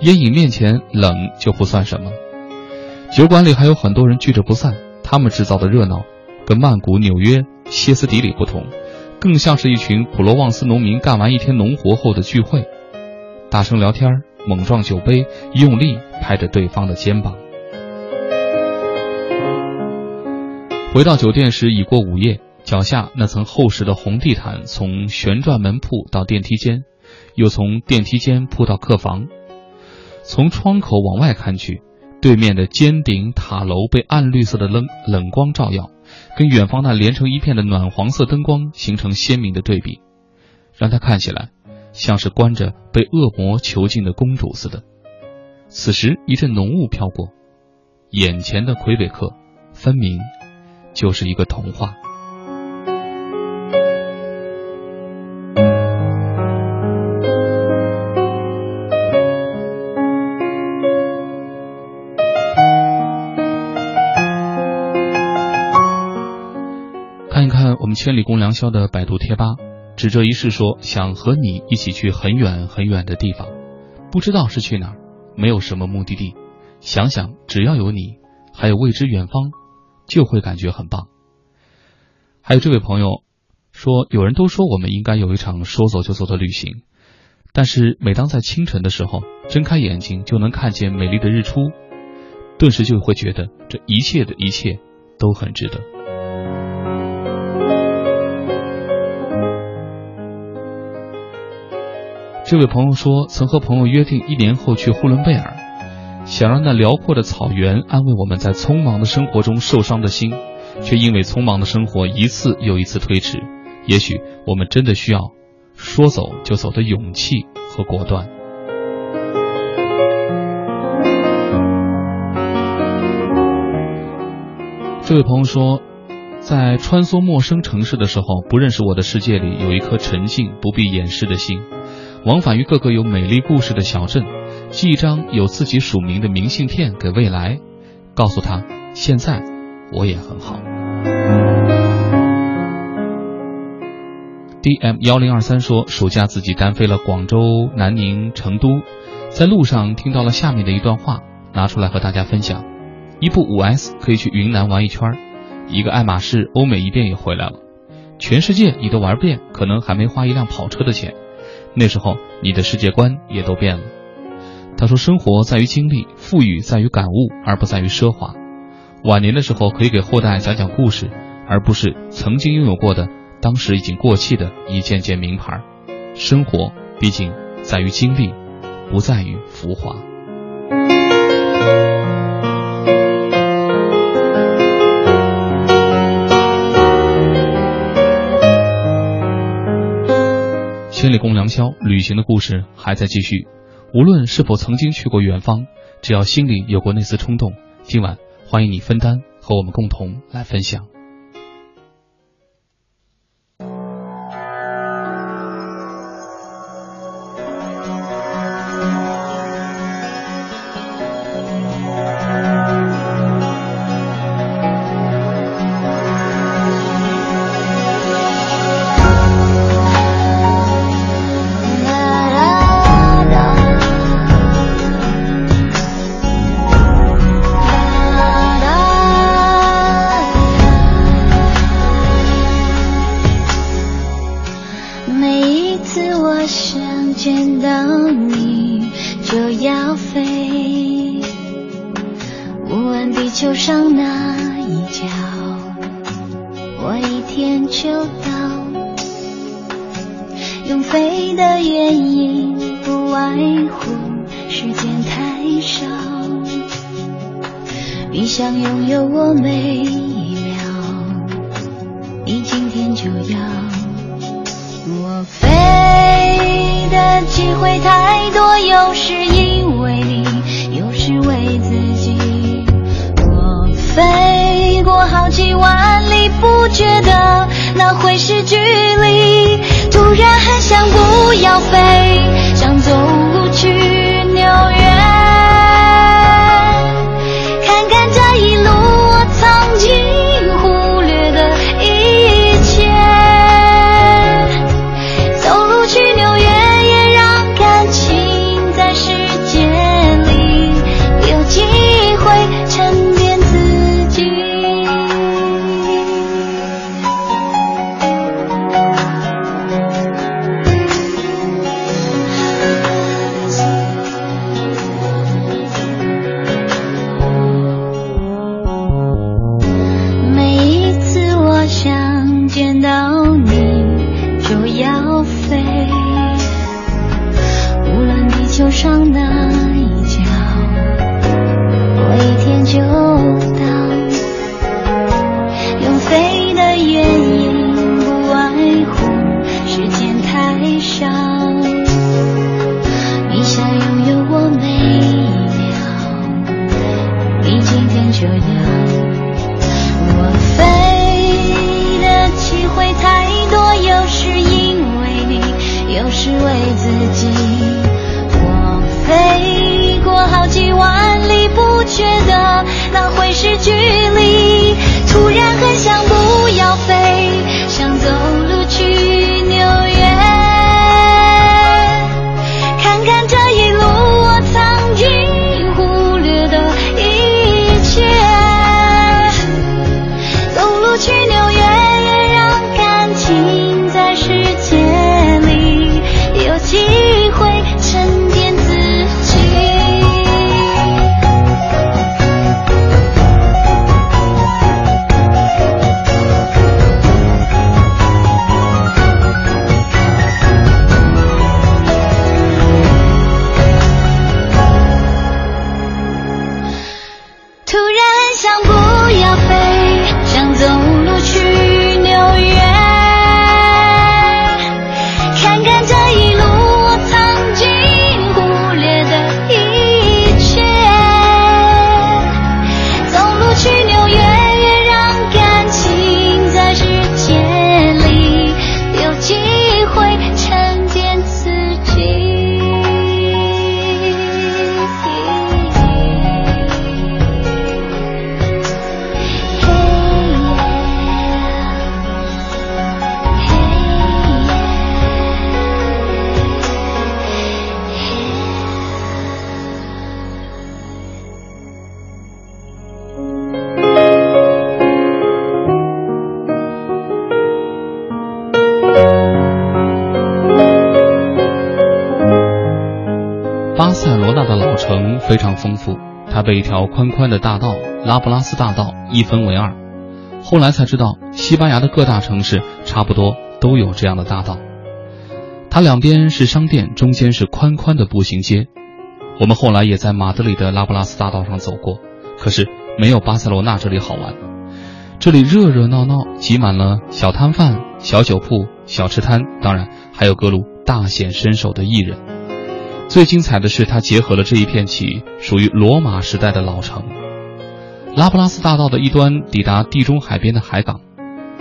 烟瘾面前冷就不算什么。酒馆里还有很多人聚着不散，他们制造的热闹，跟曼谷、纽约、歇斯底里不同。更像是一群普罗旺斯农民干完一天农活后的聚会，大声聊天，猛撞酒杯，用力拍着对方的肩膀。回到酒店时已过午夜，脚下那层厚实的红地毯从旋转门铺到电梯间，又从电梯间铺到客房。从窗口往外看去，对面的尖顶塔楼被暗绿色的冷冷光照耀。跟远方那连成一片的暖黄色灯光形成鲜明的对比，让他看起来像是关着被恶魔囚禁的公主似的。此时一阵浓雾飘过，眼前的魁北克分明就是一个童话。千里共良宵的百度贴吧，指着一世说想和你一起去很远很远的地方，不知道是去哪儿，没有什么目的地，想想只要有你，还有未知远方，就会感觉很棒。还有这位朋友说，有人都说我们应该有一场说走就走的旅行，但是每当在清晨的时候，睁开眼睛就能看见美丽的日出，顿时就会觉得这一切的一切都很值得。这位朋友说，曾和朋友约定一年后去呼伦贝尔，想让那辽阔的草原安慰我们在匆忙的生活中受伤的心，却因为匆忙的生活一次又一次推迟。也许我们真的需要说走就走的勇气和果断。这位朋友说，在穿梭陌生城市的时候，不认识我的世界里有一颗沉静、不必掩饰的心。往返于各个有美丽故事的小镇，寄一张有自己署名的明信片给未来，告诉他现在我也很好。D M 幺零二三说，暑假自己单飞了广州、南宁、成都，在路上听到了下面的一段话，拿出来和大家分享：一部五 S 可以去云南玩一圈，一个爱马仕欧美一遍也回来了，全世界你都玩遍，可能还没花一辆跑车的钱。那时候你的世界观也都变了。他说，生活在于经历，富裕在于感悟，而不在于奢华。晚年的时候可以给后代讲讲故事，而不是曾经拥有过的。当时已经过气的一件件名牌，生活毕竟在于经历，不在于浮华。千里共良宵，旅行的故事还在继续。无论是否曾经去过远方，只要心里有过那丝冲动，今晚欢迎你分担，和我们共同来分享。宽宽的大道——拉布拉斯大道一分为二。后来才知道，西班牙的各大城市差不多都有这样的大道。它两边是商店，中间是宽宽的步行街。我们后来也在马德里的拉布拉斯大道上走过，可是没有巴塞罗那这里好玩。这里热热闹闹，挤满了小摊贩、小酒铺、小吃摊，当然还有各路大显身手的艺人。最精彩的是，它结合了这一片起属于罗马时代的老城。拉布拉斯大道的一端抵达地中海边的海港，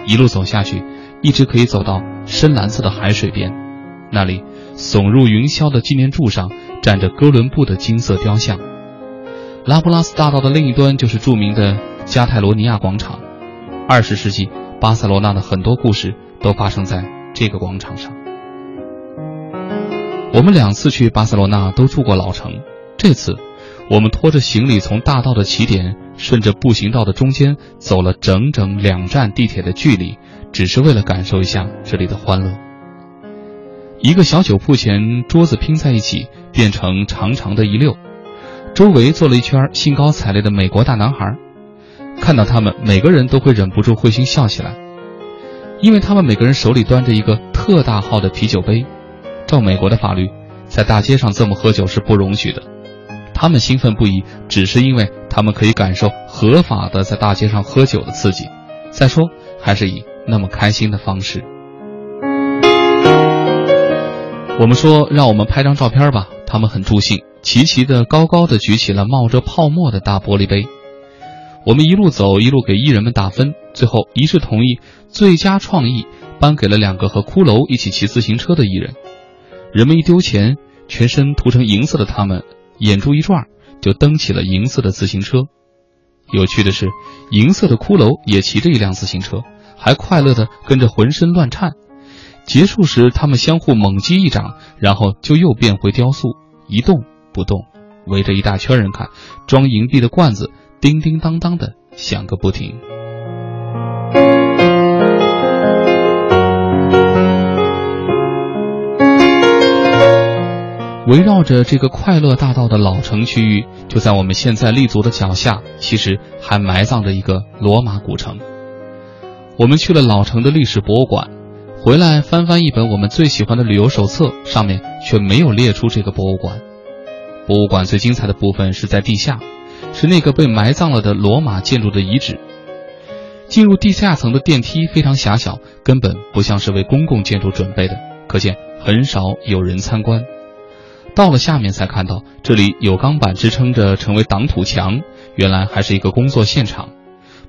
一路走下去，一直可以走到深蓝色的海水边，那里耸入云霄的纪念柱上站着哥伦布的金色雕像。拉布拉斯大道的另一端就是著名的加泰罗尼亚广场。二十世纪，巴塞罗那的很多故事都发生在这个广场上。我们两次去巴塞罗那都住过老城，这次。我们拖着行李从大道的起点，顺着步行道的中间走了整整两站地铁的距离，只是为了感受一下这里的欢乐。一个小酒铺前，桌子拼在一起变成长长的一溜，周围坐了一圈兴高采烈的美国大男孩。看到他们，每个人都会忍不住会心笑起来，因为他们每个人手里端着一个特大号的啤酒杯。照美国的法律，在大街上这么喝酒是不容许的。他们兴奋不已，只是因为他们可以感受合法的在大街上喝酒的刺激。再说，还是以那么开心的方式。我们说，让我们拍张照片吧。他们很助兴，齐齐的、高高的举起了冒着泡沫的大玻璃杯。我们一路走，一路给艺人们打分，最后一致同意最佳创意颁给了两个和骷髅一起骑自行车的艺人。人们一丢钱，全身涂成银色的他们。眼珠一转，就蹬起了银色的自行车。有趣的是，银色的骷髅也骑着一辆自行车，还快乐地跟着浑身乱颤。结束时，他们相互猛击一掌，然后就又变回雕塑，一动不动，围着一大圈人看，装银币的罐子叮叮当当的响个不停。围绕着这个快乐大道的老城区域，就在我们现在立足的脚下，其实还埋葬着一个罗马古城。我们去了老城的历史博物馆，回来翻翻一本我们最喜欢的旅游手册，上面却没有列出这个博物馆。博物馆最精彩的部分是在地下，是那个被埋葬了的罗马建筑的遗址。进入地下层的电梯非常狭小，根本不像是为公共建筑准备的，可见很少有人参观。到了下面才看到，这里有钢板支撑着，成为挡土墙。原来还是一个工作现场，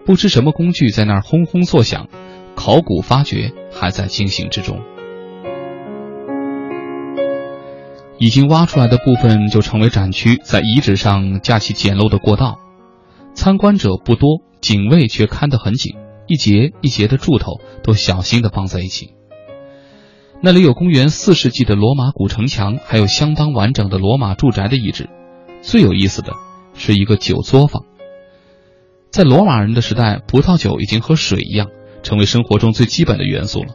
不知什么工具在那儿轰轰作响，考古发掘还在进行之中。已经挖出来的部分就成为展区，在遗址上架起简陋的过道，参观者不多，警卫却看得很紧，一节一节的柱头都小心地绑在一起。那里有公元四世纪的罗马古城墙，还有相当完整的罗马住宅的遗址。最有意思的是一个酒作坊。在罗马人的时代，葡萄酒已经和水一样，成为生活中最基本的元素了。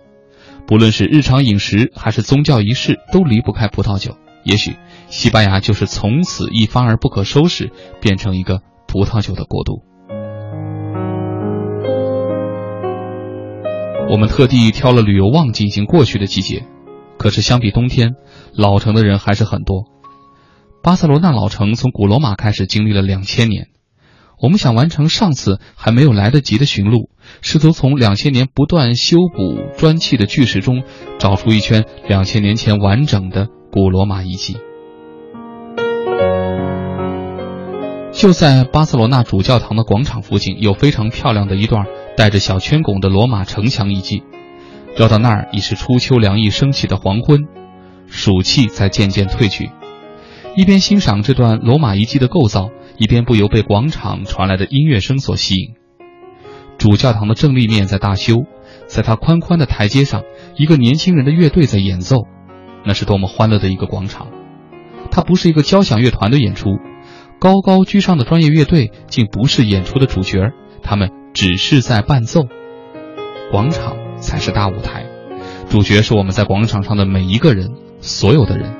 不论是日常饮食还是宗教仪式，都离不开葡萄酒。也许西班牙就是从此一发而不可收拾，变成一个葡萄酒的国度。我们特地挑了旅游旺季已经过去的季节，可是相比冬天，老城的人还是很多。巴塞罗那老城从古罗马开始经历了两千年，我们想完成上次还没有来得及的寻路，试图从两千年不断修补砖砌的巨石中找出一圈两千年前完整的古罗马遗迹。就在巴塞罗那主教堂的广场附近，有非常漂亮的一段带着小圈拱的罗马城墙遗迹。绕到那儿已是初秋凉意升起的黄昏，暑气在渐渐褪去。一边欣赏这段罗马遗迹的构造，一边不由被广场传来的音乐声所吸引。主教堂的正立面在大修，在它宽宽的台阶上，一个年轻人的乐队在演奏。那是多么欢乐的一个广场！它不是一个交响乐团的演出。高高居上的专业乐队竟不是演出的主角，他们只是在伴奏。广场才是大舞台，主角是我们在广场上的每一个人，所有的人。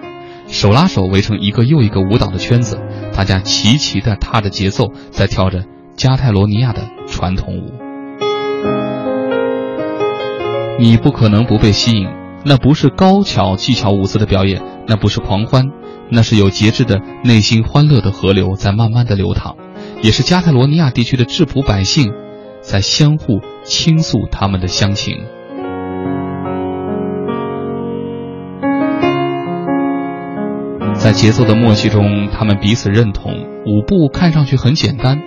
手拉手围成一个又一个舞蹈的圈子，大家齐齐地踏着节奏，在跳着加泰罗尼亚的传统舞。你不可能不被吸引，那不是高巧技巧舞姿的表演，那不是狂欢，那是有节制的内心欢乐的河流在慢慢的流淌，也是加泰罗尼亚地区的质朴百姓在相互倾诉他们的乡情。在节奏的默契中，他们彼此认同。舞步看上去很简单，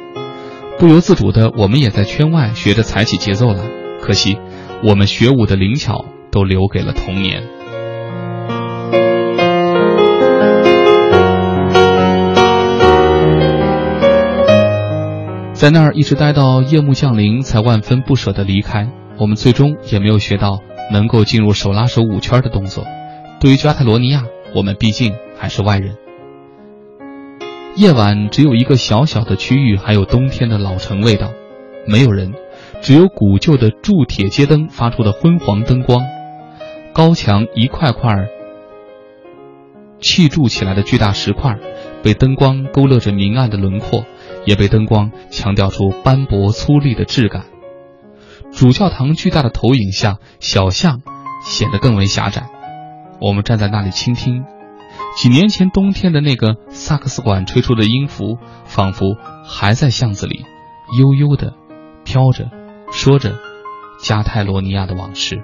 不由自主的，我们也在圈外学着踩起节奏来。可惜。我们学舞的灵巧都留给了童年。在那儿一直待到夜幕降临，才万分不舍地离开。我们最终也没有学到能够进入手拉手舞圈的动作。对于加泰罗尼亚，我们毕竟还是外人。夜晚只有一个小小的区域，还有冬天的老城味道，没有人。只有古旧的铸铁街灯发出的昏黄灯光，高墙一块块砌筑起来的巨大石块，被灯光勾勒着明暗的轮廓，也被灯光强调出斑驳粗粝的质感。主教堂巨大的投影下，小巷显得更为狭窄。我们站在那里倾听，几年前冬天的那个萨克斯管吹出的音符，仿佛还在巷子里悠悠地飘着。说着，加泰罗尼亚的往事。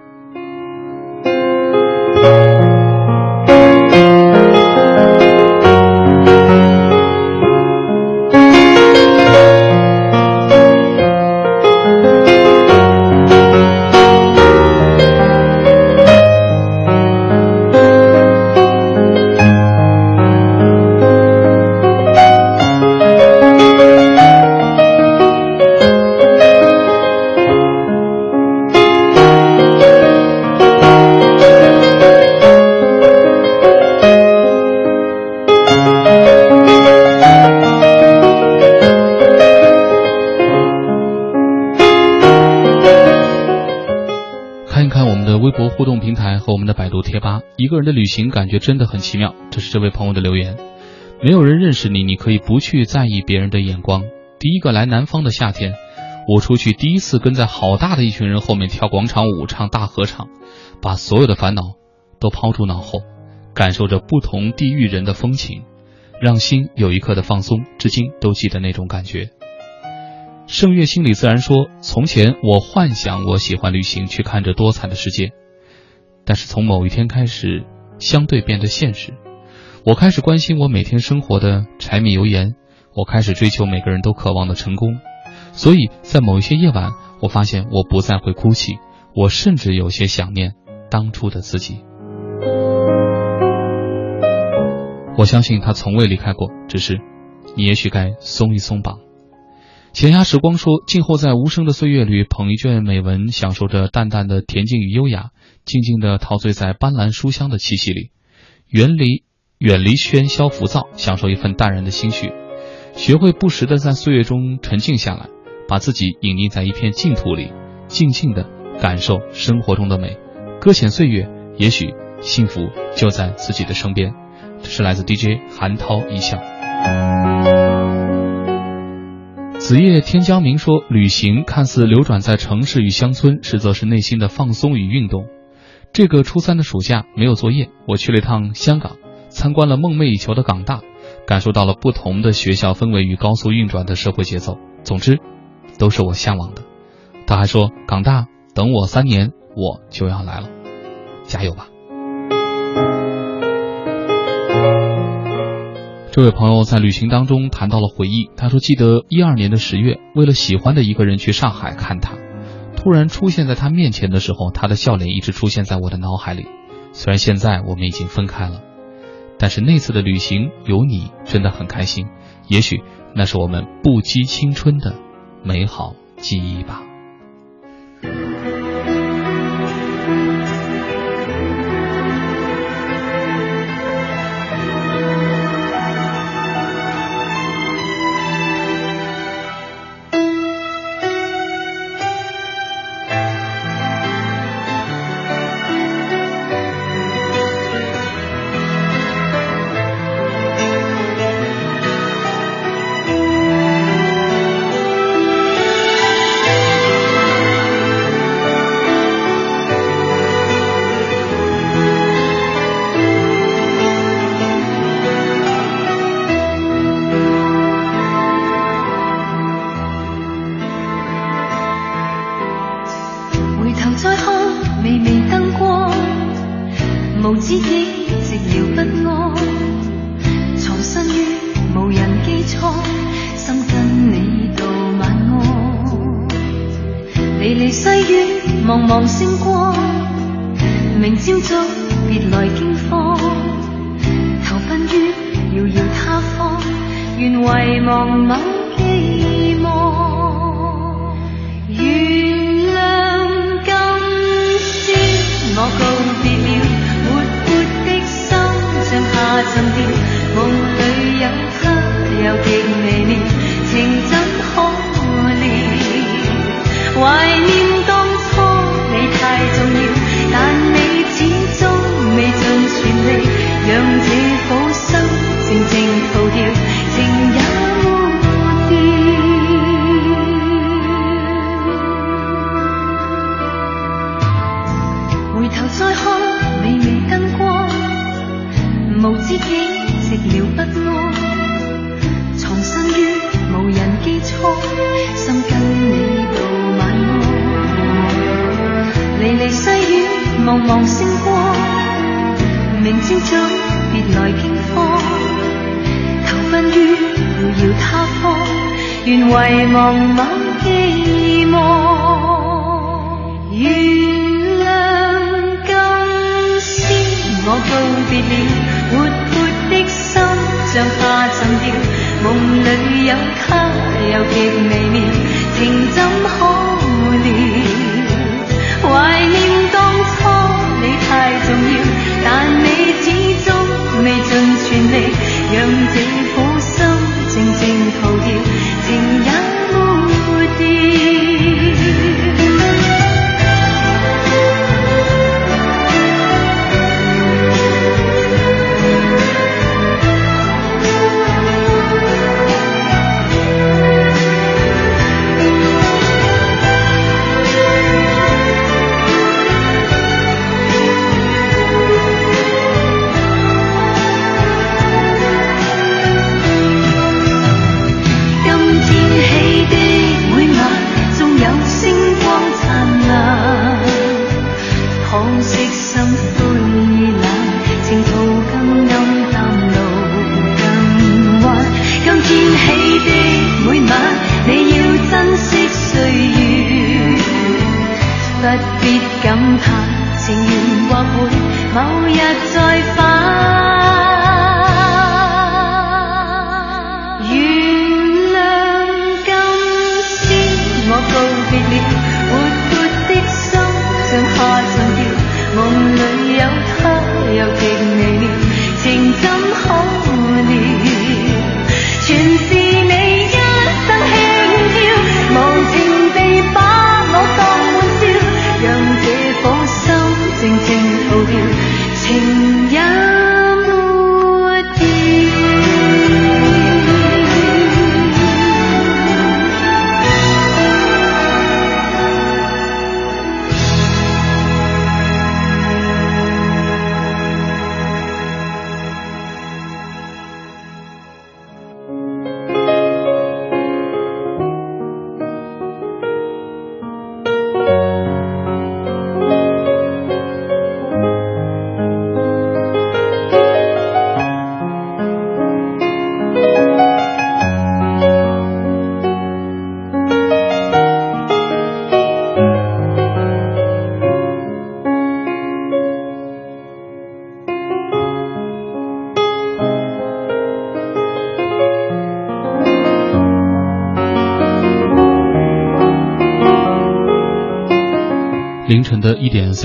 个人的旅行感觉真的很奇妙。这是这位朋友的留言。没有人认识你，你可以不去在意别人的眼光。第一个来南方的夏天，我出去第一次跟在好大的一群人后面跳广场舞、唱大合唱，把所有的烦恼都抛诸脑后，感受着不同地域人的风情，让心有一刻的放松。至今都记得那种感觉。盛月心里自然说：“从前我幻想我喜欢旅行，去看这多彩的世界。”但是从某一天开始，相对变得现实。我开始关心我每天生活的柴米油盐，我开始追求每个人都渴望的成功。所以在某一些夜晚，我发现我不再会哭泣，我甚至有些想念当初的自己。我相信他从未离开过，只是你也许该松一松绑。闲暇时光说：静候在无声的岁月里，捧一卷美文，享受着淡淡的恬静与优雅。静静地陶醉在斑斓书香的气息里，远离远离喧嚣浮躁，享受一份淡然的心绪，学会不时地在岁月中沉静下来，把自己隐匿在一片净土里，静静地感受生活中的美，搁浅岁月，也许幸福就在自己的身边。这是来自 DJ 韩涛一笑。子夜天将明说，旅行看似流转在城市与乡村，实则是内心的放松与运动。这个初三的暑假没有作业，我去了一趟香港，参观了梦寐以求的港大，感受到了不同的学校氛围与高速运转的社会节奏。总之，都是我向往的。他还说，港大等我三年，我就要来了，加油吧！这位朋友在旅行当中谈到了回忆，他说，记得一二年的十月，为了喜欢的一个人去上海看他。突然出现在他面前的时候，他的笑脸一直出现在我的脑海里。虽然现在我们已经分开了，但是那次的旅行有你真的很开心。也许那是我们不羁青春的美好记忆吧。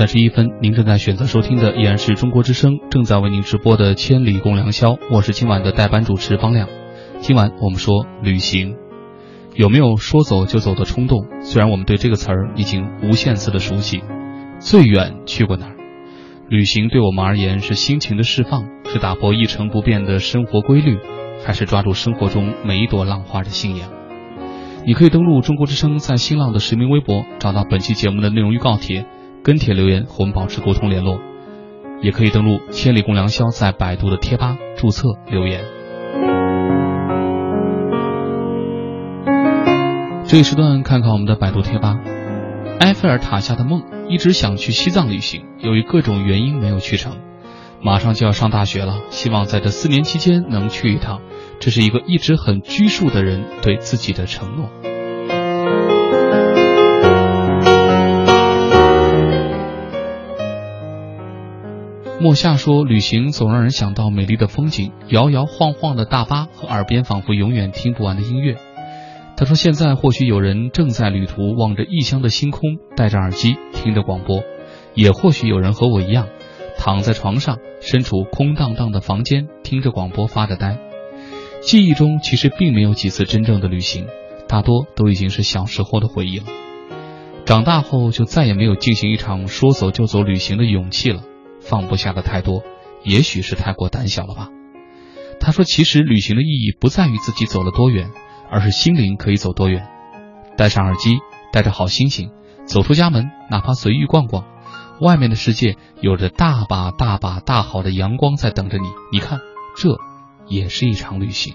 三十一分，您正在选择收听的依然是中国之声正在为您直播的《千里共良宵》，我是今晚的代班主持方亮。今晚我们说旅行，有没有说走就走的冲动？虽然我们对这个词儿已经无限次的熟悉，最远去过哪儿？旅行对我们而言是心情的释放，是打破一成不变的生活规律，还是抓住生活中每一朵浪花的信仰？你可以登录中国之声在新浪的实名微博，找到本期节目的内容预告帖，跟帖留言和我们保持沟通联络。也可以登录千里共良宵在百度的贴吧注册留言。这一时段看看我们的百度贴吧。埃菲尔塔下的梦，一直想去西藏旅行，由于各种原因没有去成。马上就要上大学了，希望在这四年期间能去一趟。这是一个一直很拘束的人对自己的承诺。莫夏说，旅行总让人想到美丽的风景、摇摇晃晃的大巴和耳边仿佛永远听不完的音乐。他说，现在或许有人正在旅途，望着异乡的星空，戴着耳机听着广播；也或许有人和我一样，躺在床上，身处空荡荡的房间，听着广播发着呆。记忆中其实并没有几次真正的旅行，大多都已经是小时候的回忆了。长大后就再也没有进行一场说走就走旅行的勇气了。放不下的太多，也许是太过胆小了吧。他说：“其实旅行的意义不在于自己走了多远，而是心灵可以走多远。戴上耳机，带着好心情，走出家门，哪怕随意逛逛，外面的世界有着大把大把大好的阳光在等着你。你看，这也是一场旅行。”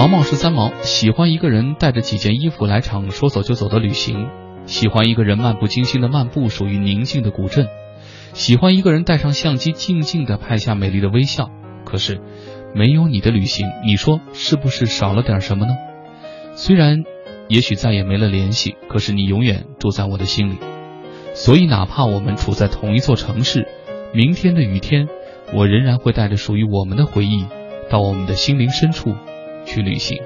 毛毛是三毛喜欢一个人带着几件衣服来场说走就走的旅行，喜欢一个人漫不经心的漫步，属于宁静的古镇，喜欢一个人带上相机，静静的拍下美丽的微笑。可是，没有你的旅行，你说是不是少了点什么呢？虽然，也许再也没了联系，可是你永远住在我的心里。所以，哪怕我们处在同一座城市，明天的雨天，我仍然会带着属于我们的回忆，到我们的心灵深处。去旅行。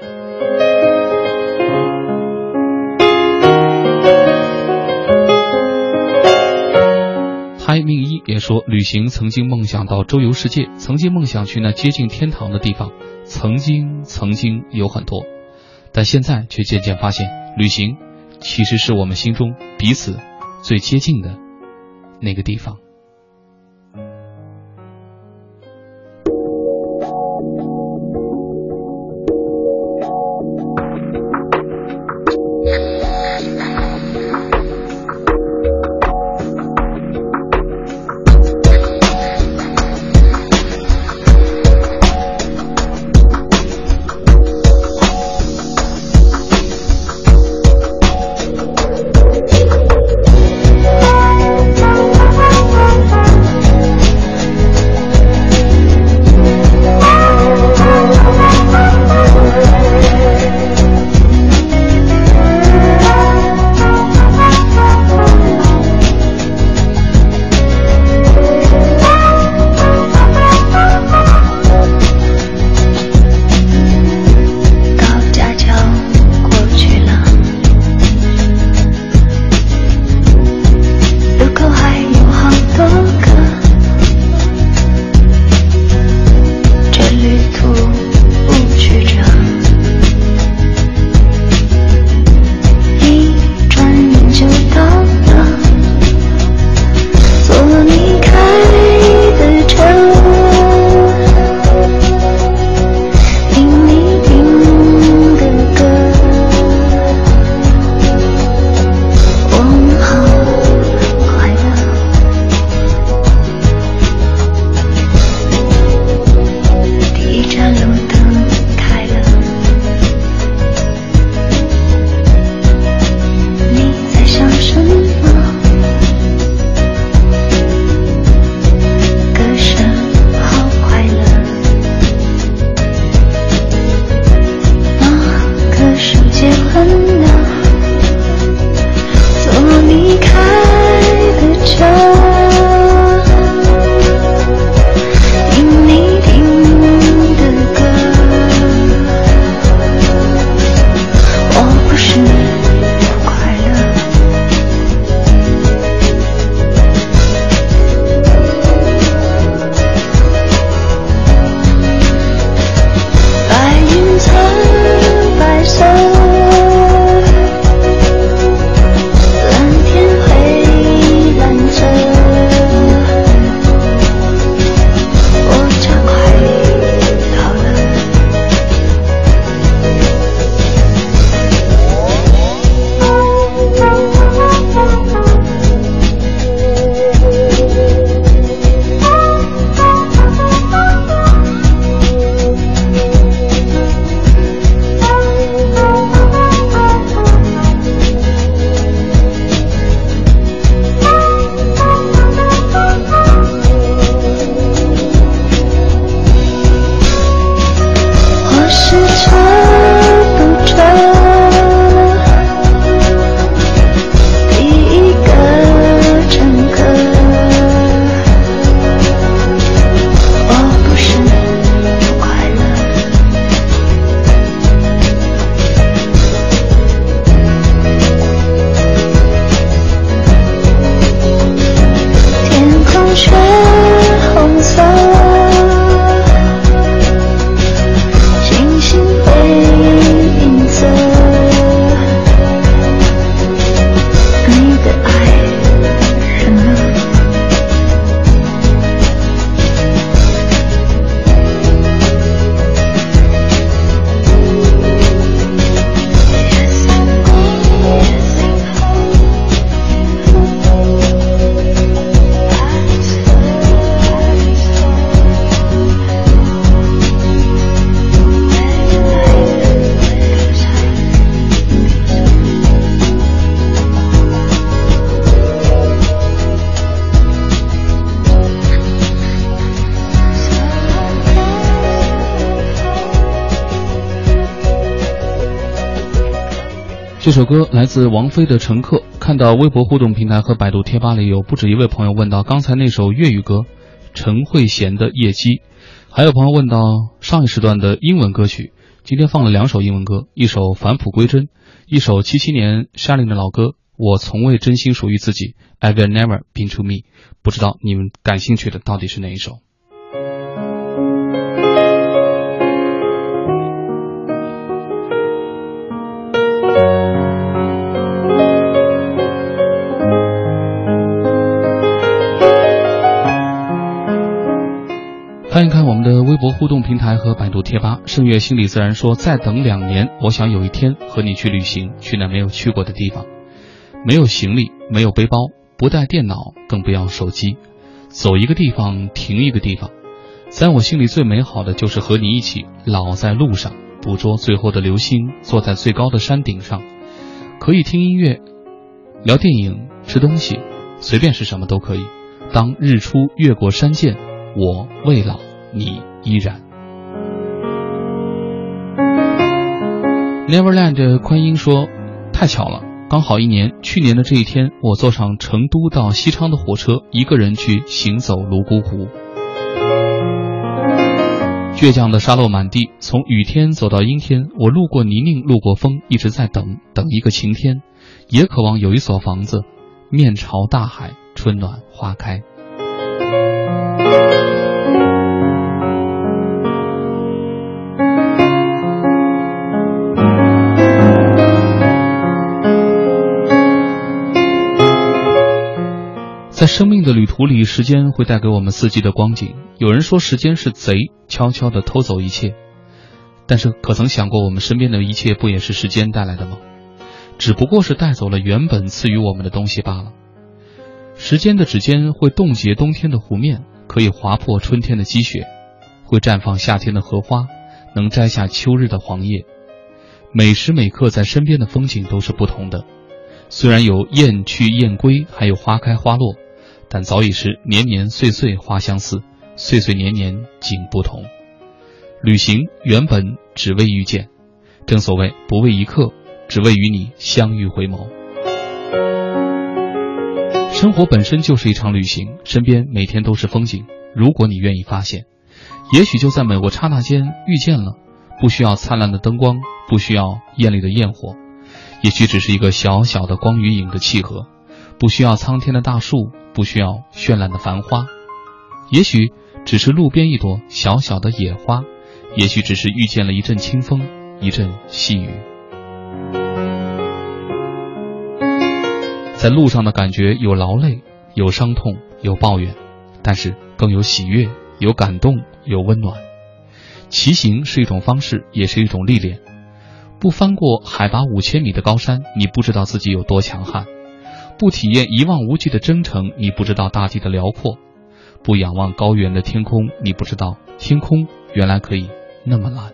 嗨，命一也说，旅行曾经梦想到周游世界，曾经梦想去那接近天堂的地方，曾经曾经有很多，但现在却渐渐发现，旅行其实是我们心中彼此最接近的那个地方。这首歌来自王菲的《乘客》。看到微博互动平台和百度贴吧里有不止一位朋友问到刚才那首粤语歌陈慧娴的《夜机》，还有朋友问到上一时段的英文歌曲。今天放了两首英文歌，一首返璞归真，一首七七年 Shalin 的老歌《我从未真心属于自己》，I will never be to me。不知道你们感兴趣的到底是哪一首？微博互动平台和百度贴吧。盛月心里自然说：“再等两年，我想有一天和你去旅行，去那没有去过的地方。没有行李，没有背包，不带电脑，更不要手机。走一个地方，停一个地方。在我心里最美好的就是和你一起老在路上，捕捉最后的流星，坐在最高的山顶上，可以听音乐，聊电影，吃东西，随便是什么都可以。当日出越过山涧，我未老。”你依然。Neverland 宽音说：“太巧了，刚好一年。去年的这一天，我坐上成都到西昌的火车，一个人去行走泸沽湖。倔强的沙漏满地，从雨天走到阴天，我路过泥泞，路过风，一直在等，等一个晴天，也渴望有一所房子，面朝大海，春暖花开。”在生命的旅途里，时间会带给我们四季的光景。有人说，时间是贼，悄悄地偷走一切。但是，可曾想过，我们身边的一切不也是时间带来的吗？只不过是带走了原本赐予我们的东西罢了。时间的指尖会冻结冬天的湖面，可以划破春天的积雪，会绽放夏天的荷花，能摘下秋日的黄叶。每时每刻在身边的风景都是不同的。虽然有雁去雁归，还有花开花落。但早已是年年岁岁花相似，岁岁年年景不同。旅行原本只为遇见，正所谓不为一刻，只为与你相遇回眸。生活本身就是一场旅行，身边每天都是风景。如果你愿意发现，也许就在某个刹那间遇见了。不需要灿烂的灯光，不需要艳丽的焰火，也许只是一个小小的光与影的契合。不需要苍天的大树，不需要绚烂的繁花，也许只是路边一朵小小的野花，也许只是遇见了一阵清风，一阵细雨。在路上的感觉有劳累，有伤痛，有抱怨，但是更有喜悦，有感动，有温暖。骑行是一种方式，也是一种历练。不翻过海拔五千米的高山，你不知道自己有多强悍。不体验一望无际的征程，你不知道大地的辽阔；不仰望高原的天空，你不知道天空原来可以那么蓝。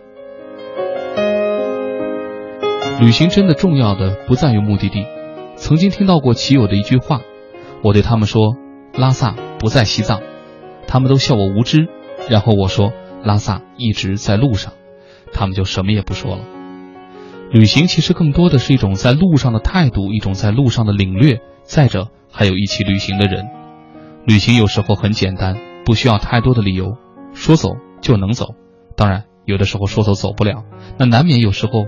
旅行真的重要的不在于目的地。曾经听到过骑友的一句话，我对他们说：“拉萨不在西藏。”他们都笑我无知。然后我说：“拉萨一直在路上。”他们就什么也不说了。旅行其实更多的是一种在路上的态度，一种在路上的领略。再者，还有一起旅行的人。旅行有时候很简单，不需要太多的理由，说走就能走。当然，有的时候说走走不了，那难免有时候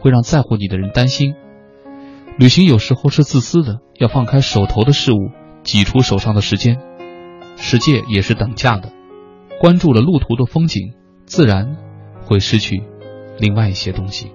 会让在乎你的人担心。旅行有时候是自私的，要放开手头的事物，挤出手上的时间。世界也是等价的，关注了路途的风景，自然会失去另外一些东西。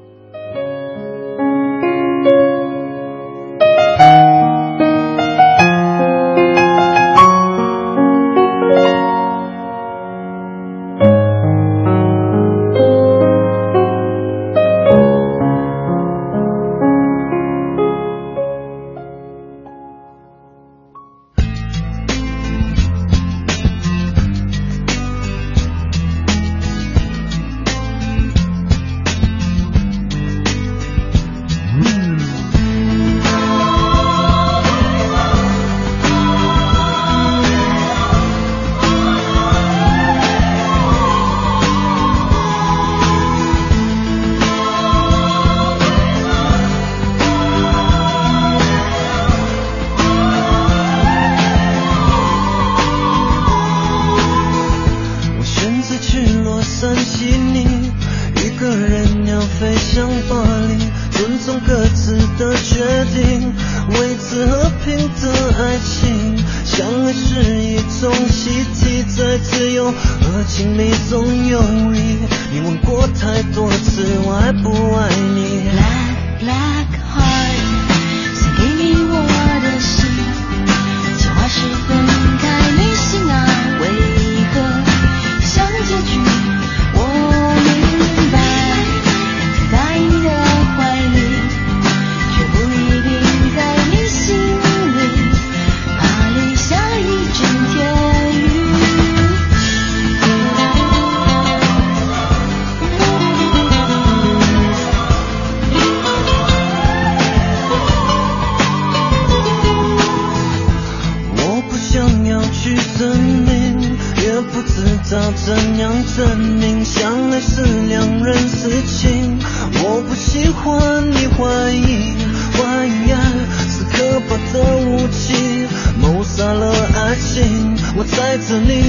我在这里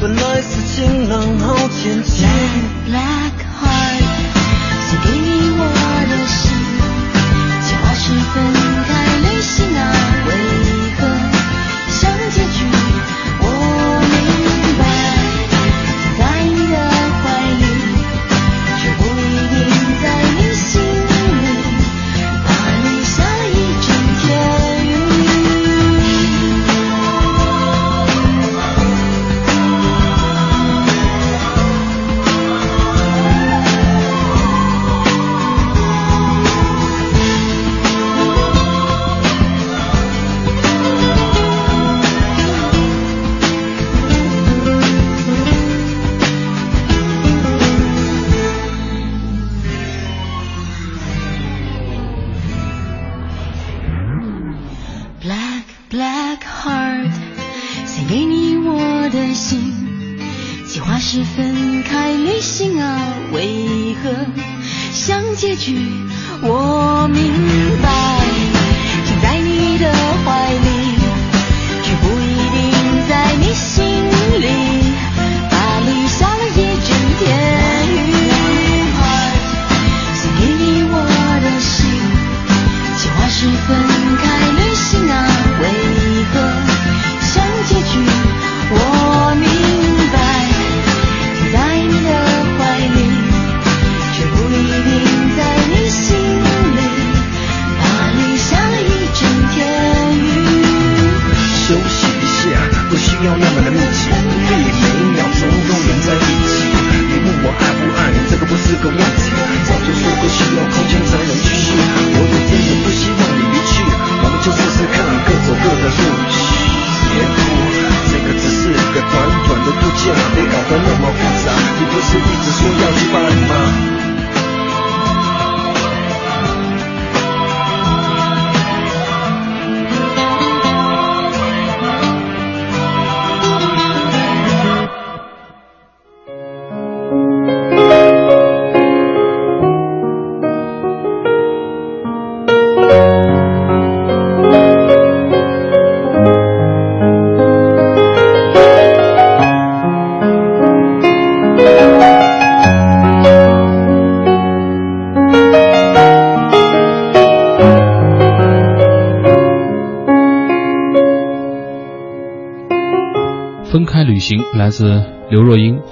本来是晴朗好天气。Black black heart 送给你我的心。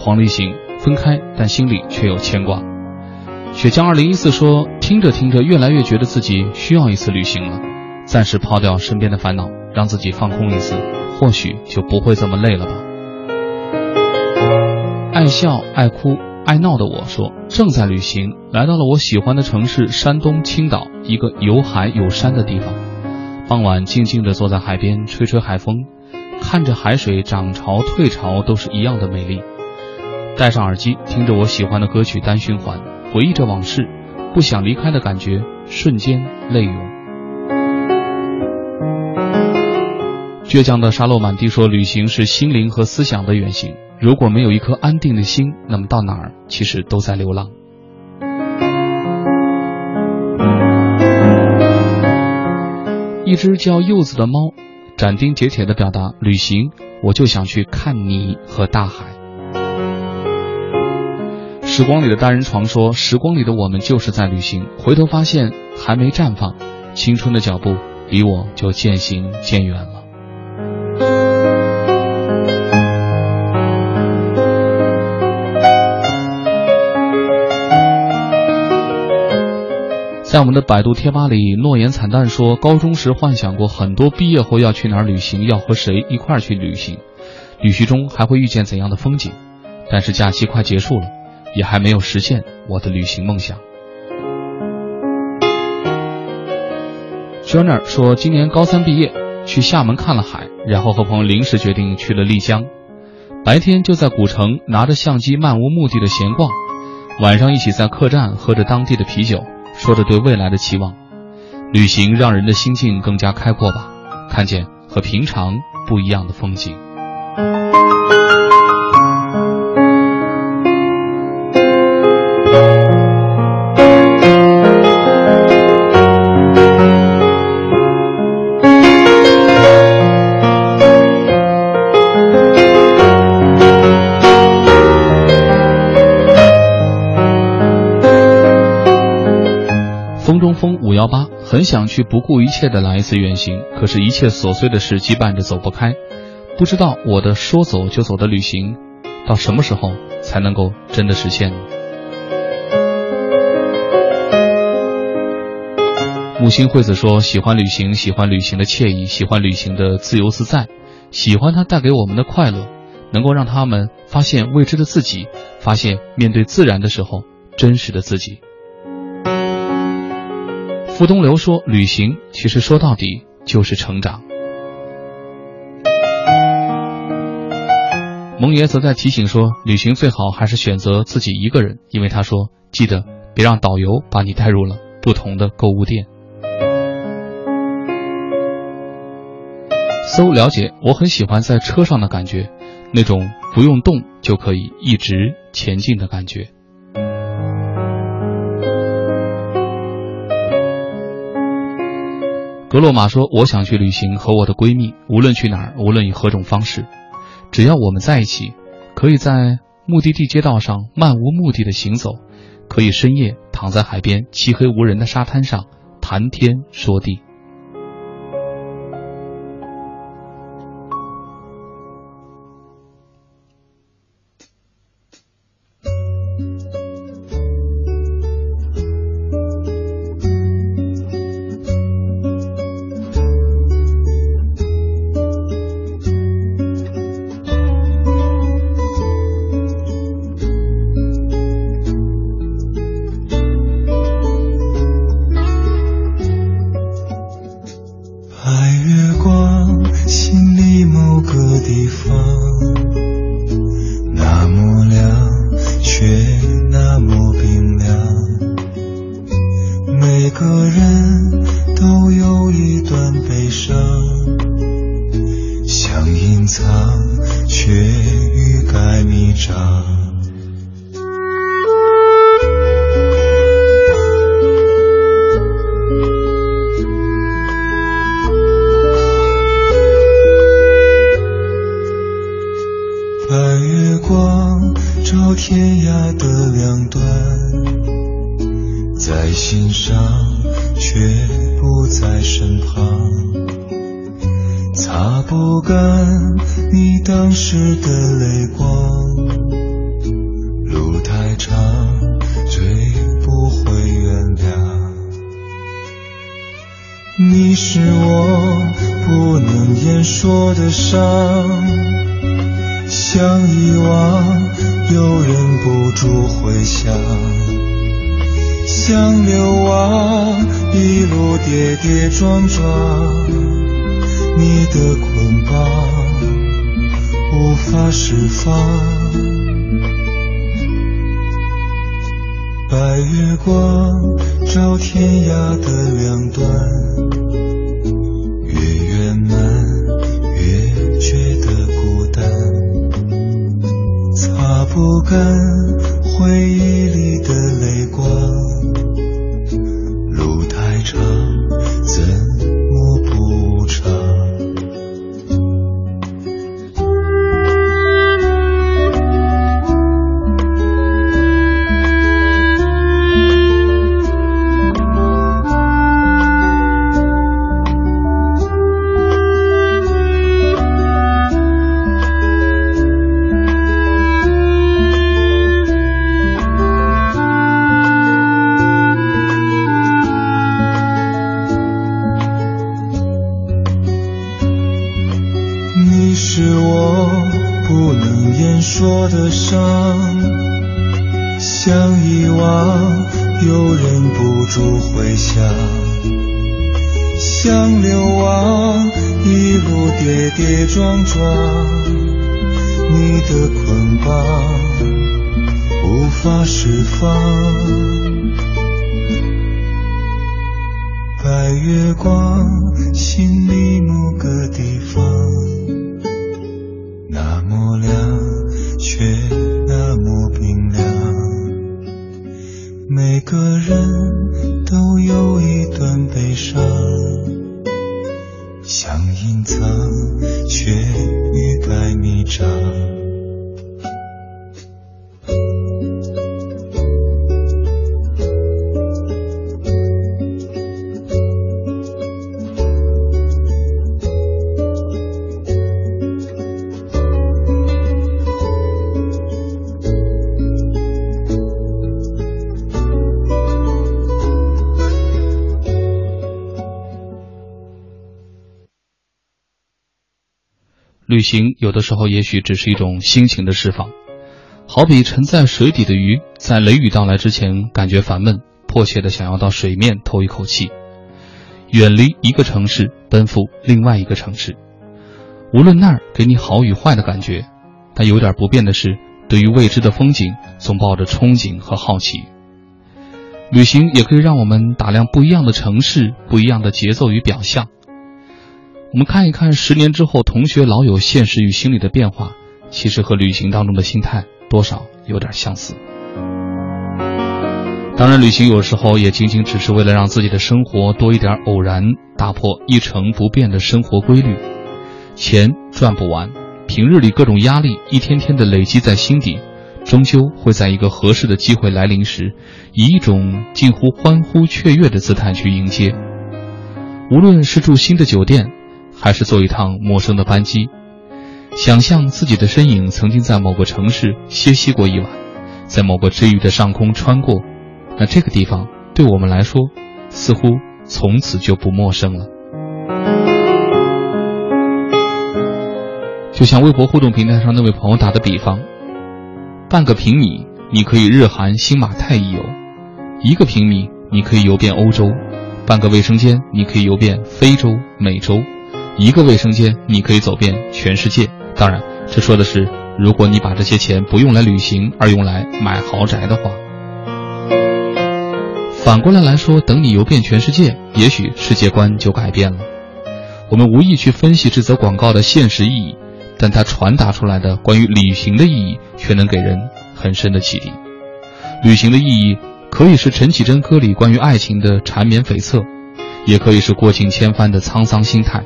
黄立行分开，但心里却有牵挂。雪江二零一四说：“听着听着，越来越觉得自己需要一次旅行了，暂时抛掉身边的烦恼，让自己放空一次，或许就不会这么累了吧。”爱笑、爱哭、爱闹的我说：“正在旅行，来到了我喜欢的城市山东青岛，一个有海有山的地方。傍晚，静静地坐在海边，吹吹海风，看着海水涨潮退潮，都是一样的美丽。戴上耳机，听着我喜欢的歌曲单循环。”回忆着往事，不想离开的感觉，瞬间泪涌。倔强的沙漏满地说：“旅行是心灵和思想的远行，如果没有一颗安定的心，那么到哪儿其实都在流浪。”一只叫柚子的猫，斩钉截铁的表达：“旅行，我就想去看你和大海。”时光里的单人床说：“时光里的我们就是在旅行，回头发现还没绽放，青春的脚步离我就渐行渐远了。”在我们的百度贴吧里，诺言惨淡说：“高中时幻想过很多，毕业后要去哪儿旅行，要和谁一块儿去旅行，旅行中还会遇见怎样的风景？但是假期快结束了。”也还没有实现我的旅行梦想。Joner 说，今年高三毕业，去厦门看了海，然后和朋友临时决定去了丽江。白天就在古城拿着相机漫无目的的闲逛，晚上一起在客栈喝着当地的啤酒，说着对未来的期望。旅行让人的心境更加开阔吧，看见和平常不一样的风景。很想去不顾一切的来一次远行，可是，一切琐碎的事羁绊着走不开。不知道我的说走就走的旅行，到什么时候才能够真的实现？木星惠子说：“喜欢旅行，喜欢旅行的惬意，喜欢旅行的自由自在，喜欢它带给我们的快乐，能够让他们发现未知的自己，发现面对自然的时候真实的自己。”傅东流说：“旅行其实说到底就是成长。”蒙爷则在提醒说：“旅行最好还是选择自己一个人，因为他说，记得别让导游把你带入了不同的购物店。”搜了解，我很喜欢在车上的感觉，那种不用动就可以一直前进的感觉。格洛玛说：“我想去旅行，和我的闺蜜，无论去哪儿，无论以何种方式，只要我们在一起，可以在目的地街道上漫无目的的行走，可以深夜躺在海边漆黑无人的沙滩上谈天说地。”不干你当时的泪光。路太长，追不回原谅。你是我不能言说的伤，想遗忘又忍不住回想，像流亡一路跌跌撞撞，你的捆绑无法释放。白月光照天涯的两端，越圆满越觉得孤单，擦不干回忆里的泪光，住回想，像流亡一路跌跌撞撞，你的捆绑无法释放。白月光，心里某个地方，那么亮，却那么冰凉。每个人旅行有的时候也许只是一种心情的释放，好比沉在水底的鱼，在雷雨到来之前感觉烦闷，迫切的想要到水面透一口气，远离一个城市，奔赴另外一个城市。无论那儿给你好与坏的感觉，但有点不变的是，对于未知的风景，总抱着憧憬和好奇。旅行也可以让我们打量不一样的城市，不一样的节奏与表象。我们看一看十年之后同学老友现实与心理的变化，其实和旅行当中的心态多少有点相似。当然，旅行有时候也仅仅只是为了让自己的生活多一点偶然，打破一成不变的生活规律。钱赚不完，平日里各种压力一天天的累积在心底，终究会在一个合适的机会来临时，以一种近乎欢呼雀跃的姿态去迎接。无论是住新的酒店，还是坐一趟陌生的班机，想象自己的身影曾经在某个城市歇息过一晚，在某个治愈的上空穿过，那这个地方对我们来说，似乎从此就不陌生了。就像微博互动平台上那位朋友打的比方，半个平米你可以日韩新马泰一游，一个平米你可以游遍欧洲，半个卫生间你可以游遍非洲、美洲。一个卫生间，你可以走遍全世界。当然，这说的是如果你把这些钱不用来旅行，而用来买豪宅的话。反过来来说，等你游遍全世界，也许世界观就改变了。我们无意去分析这则广告的现实意义，但它传达出来的关于旅行的意义，却能给人很深的启迪。旅行的意义，可以是陈绮贞歌里关于爱情的缠绵悱恻，也可以是过尽千帆的沧桑心态。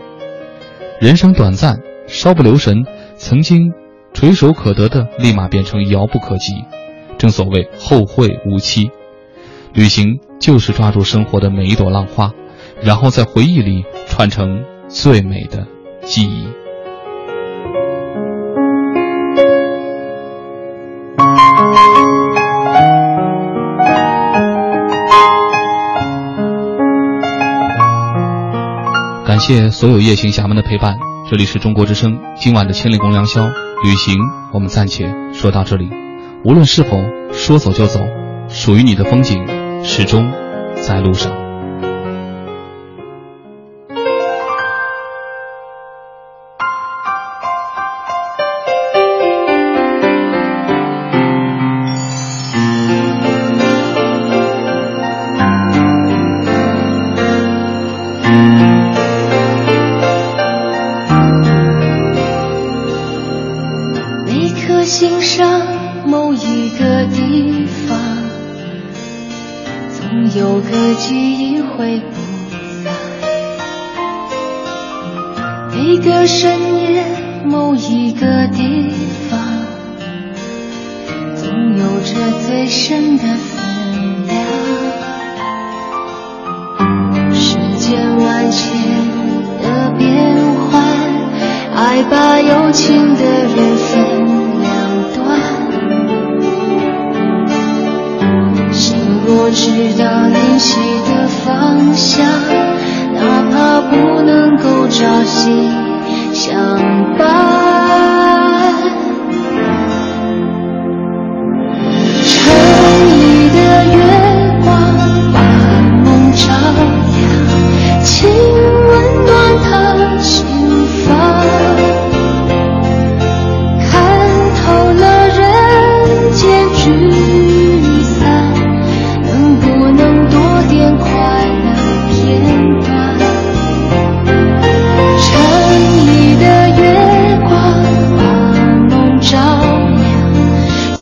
人生短暂，稍不留神，曾经垂手可得的，立马变成遥不可及。正所谓后会无期。旅行就是抓住生活的每一朵浪花，然后在回忆里串成最美的记忆。感谢所有夜行侠们的陪伴。这里是中国之声，今晚的千里共良宵旅行，我们暂且说到这里。无论是否说走就走，属于你的风景始终在路上。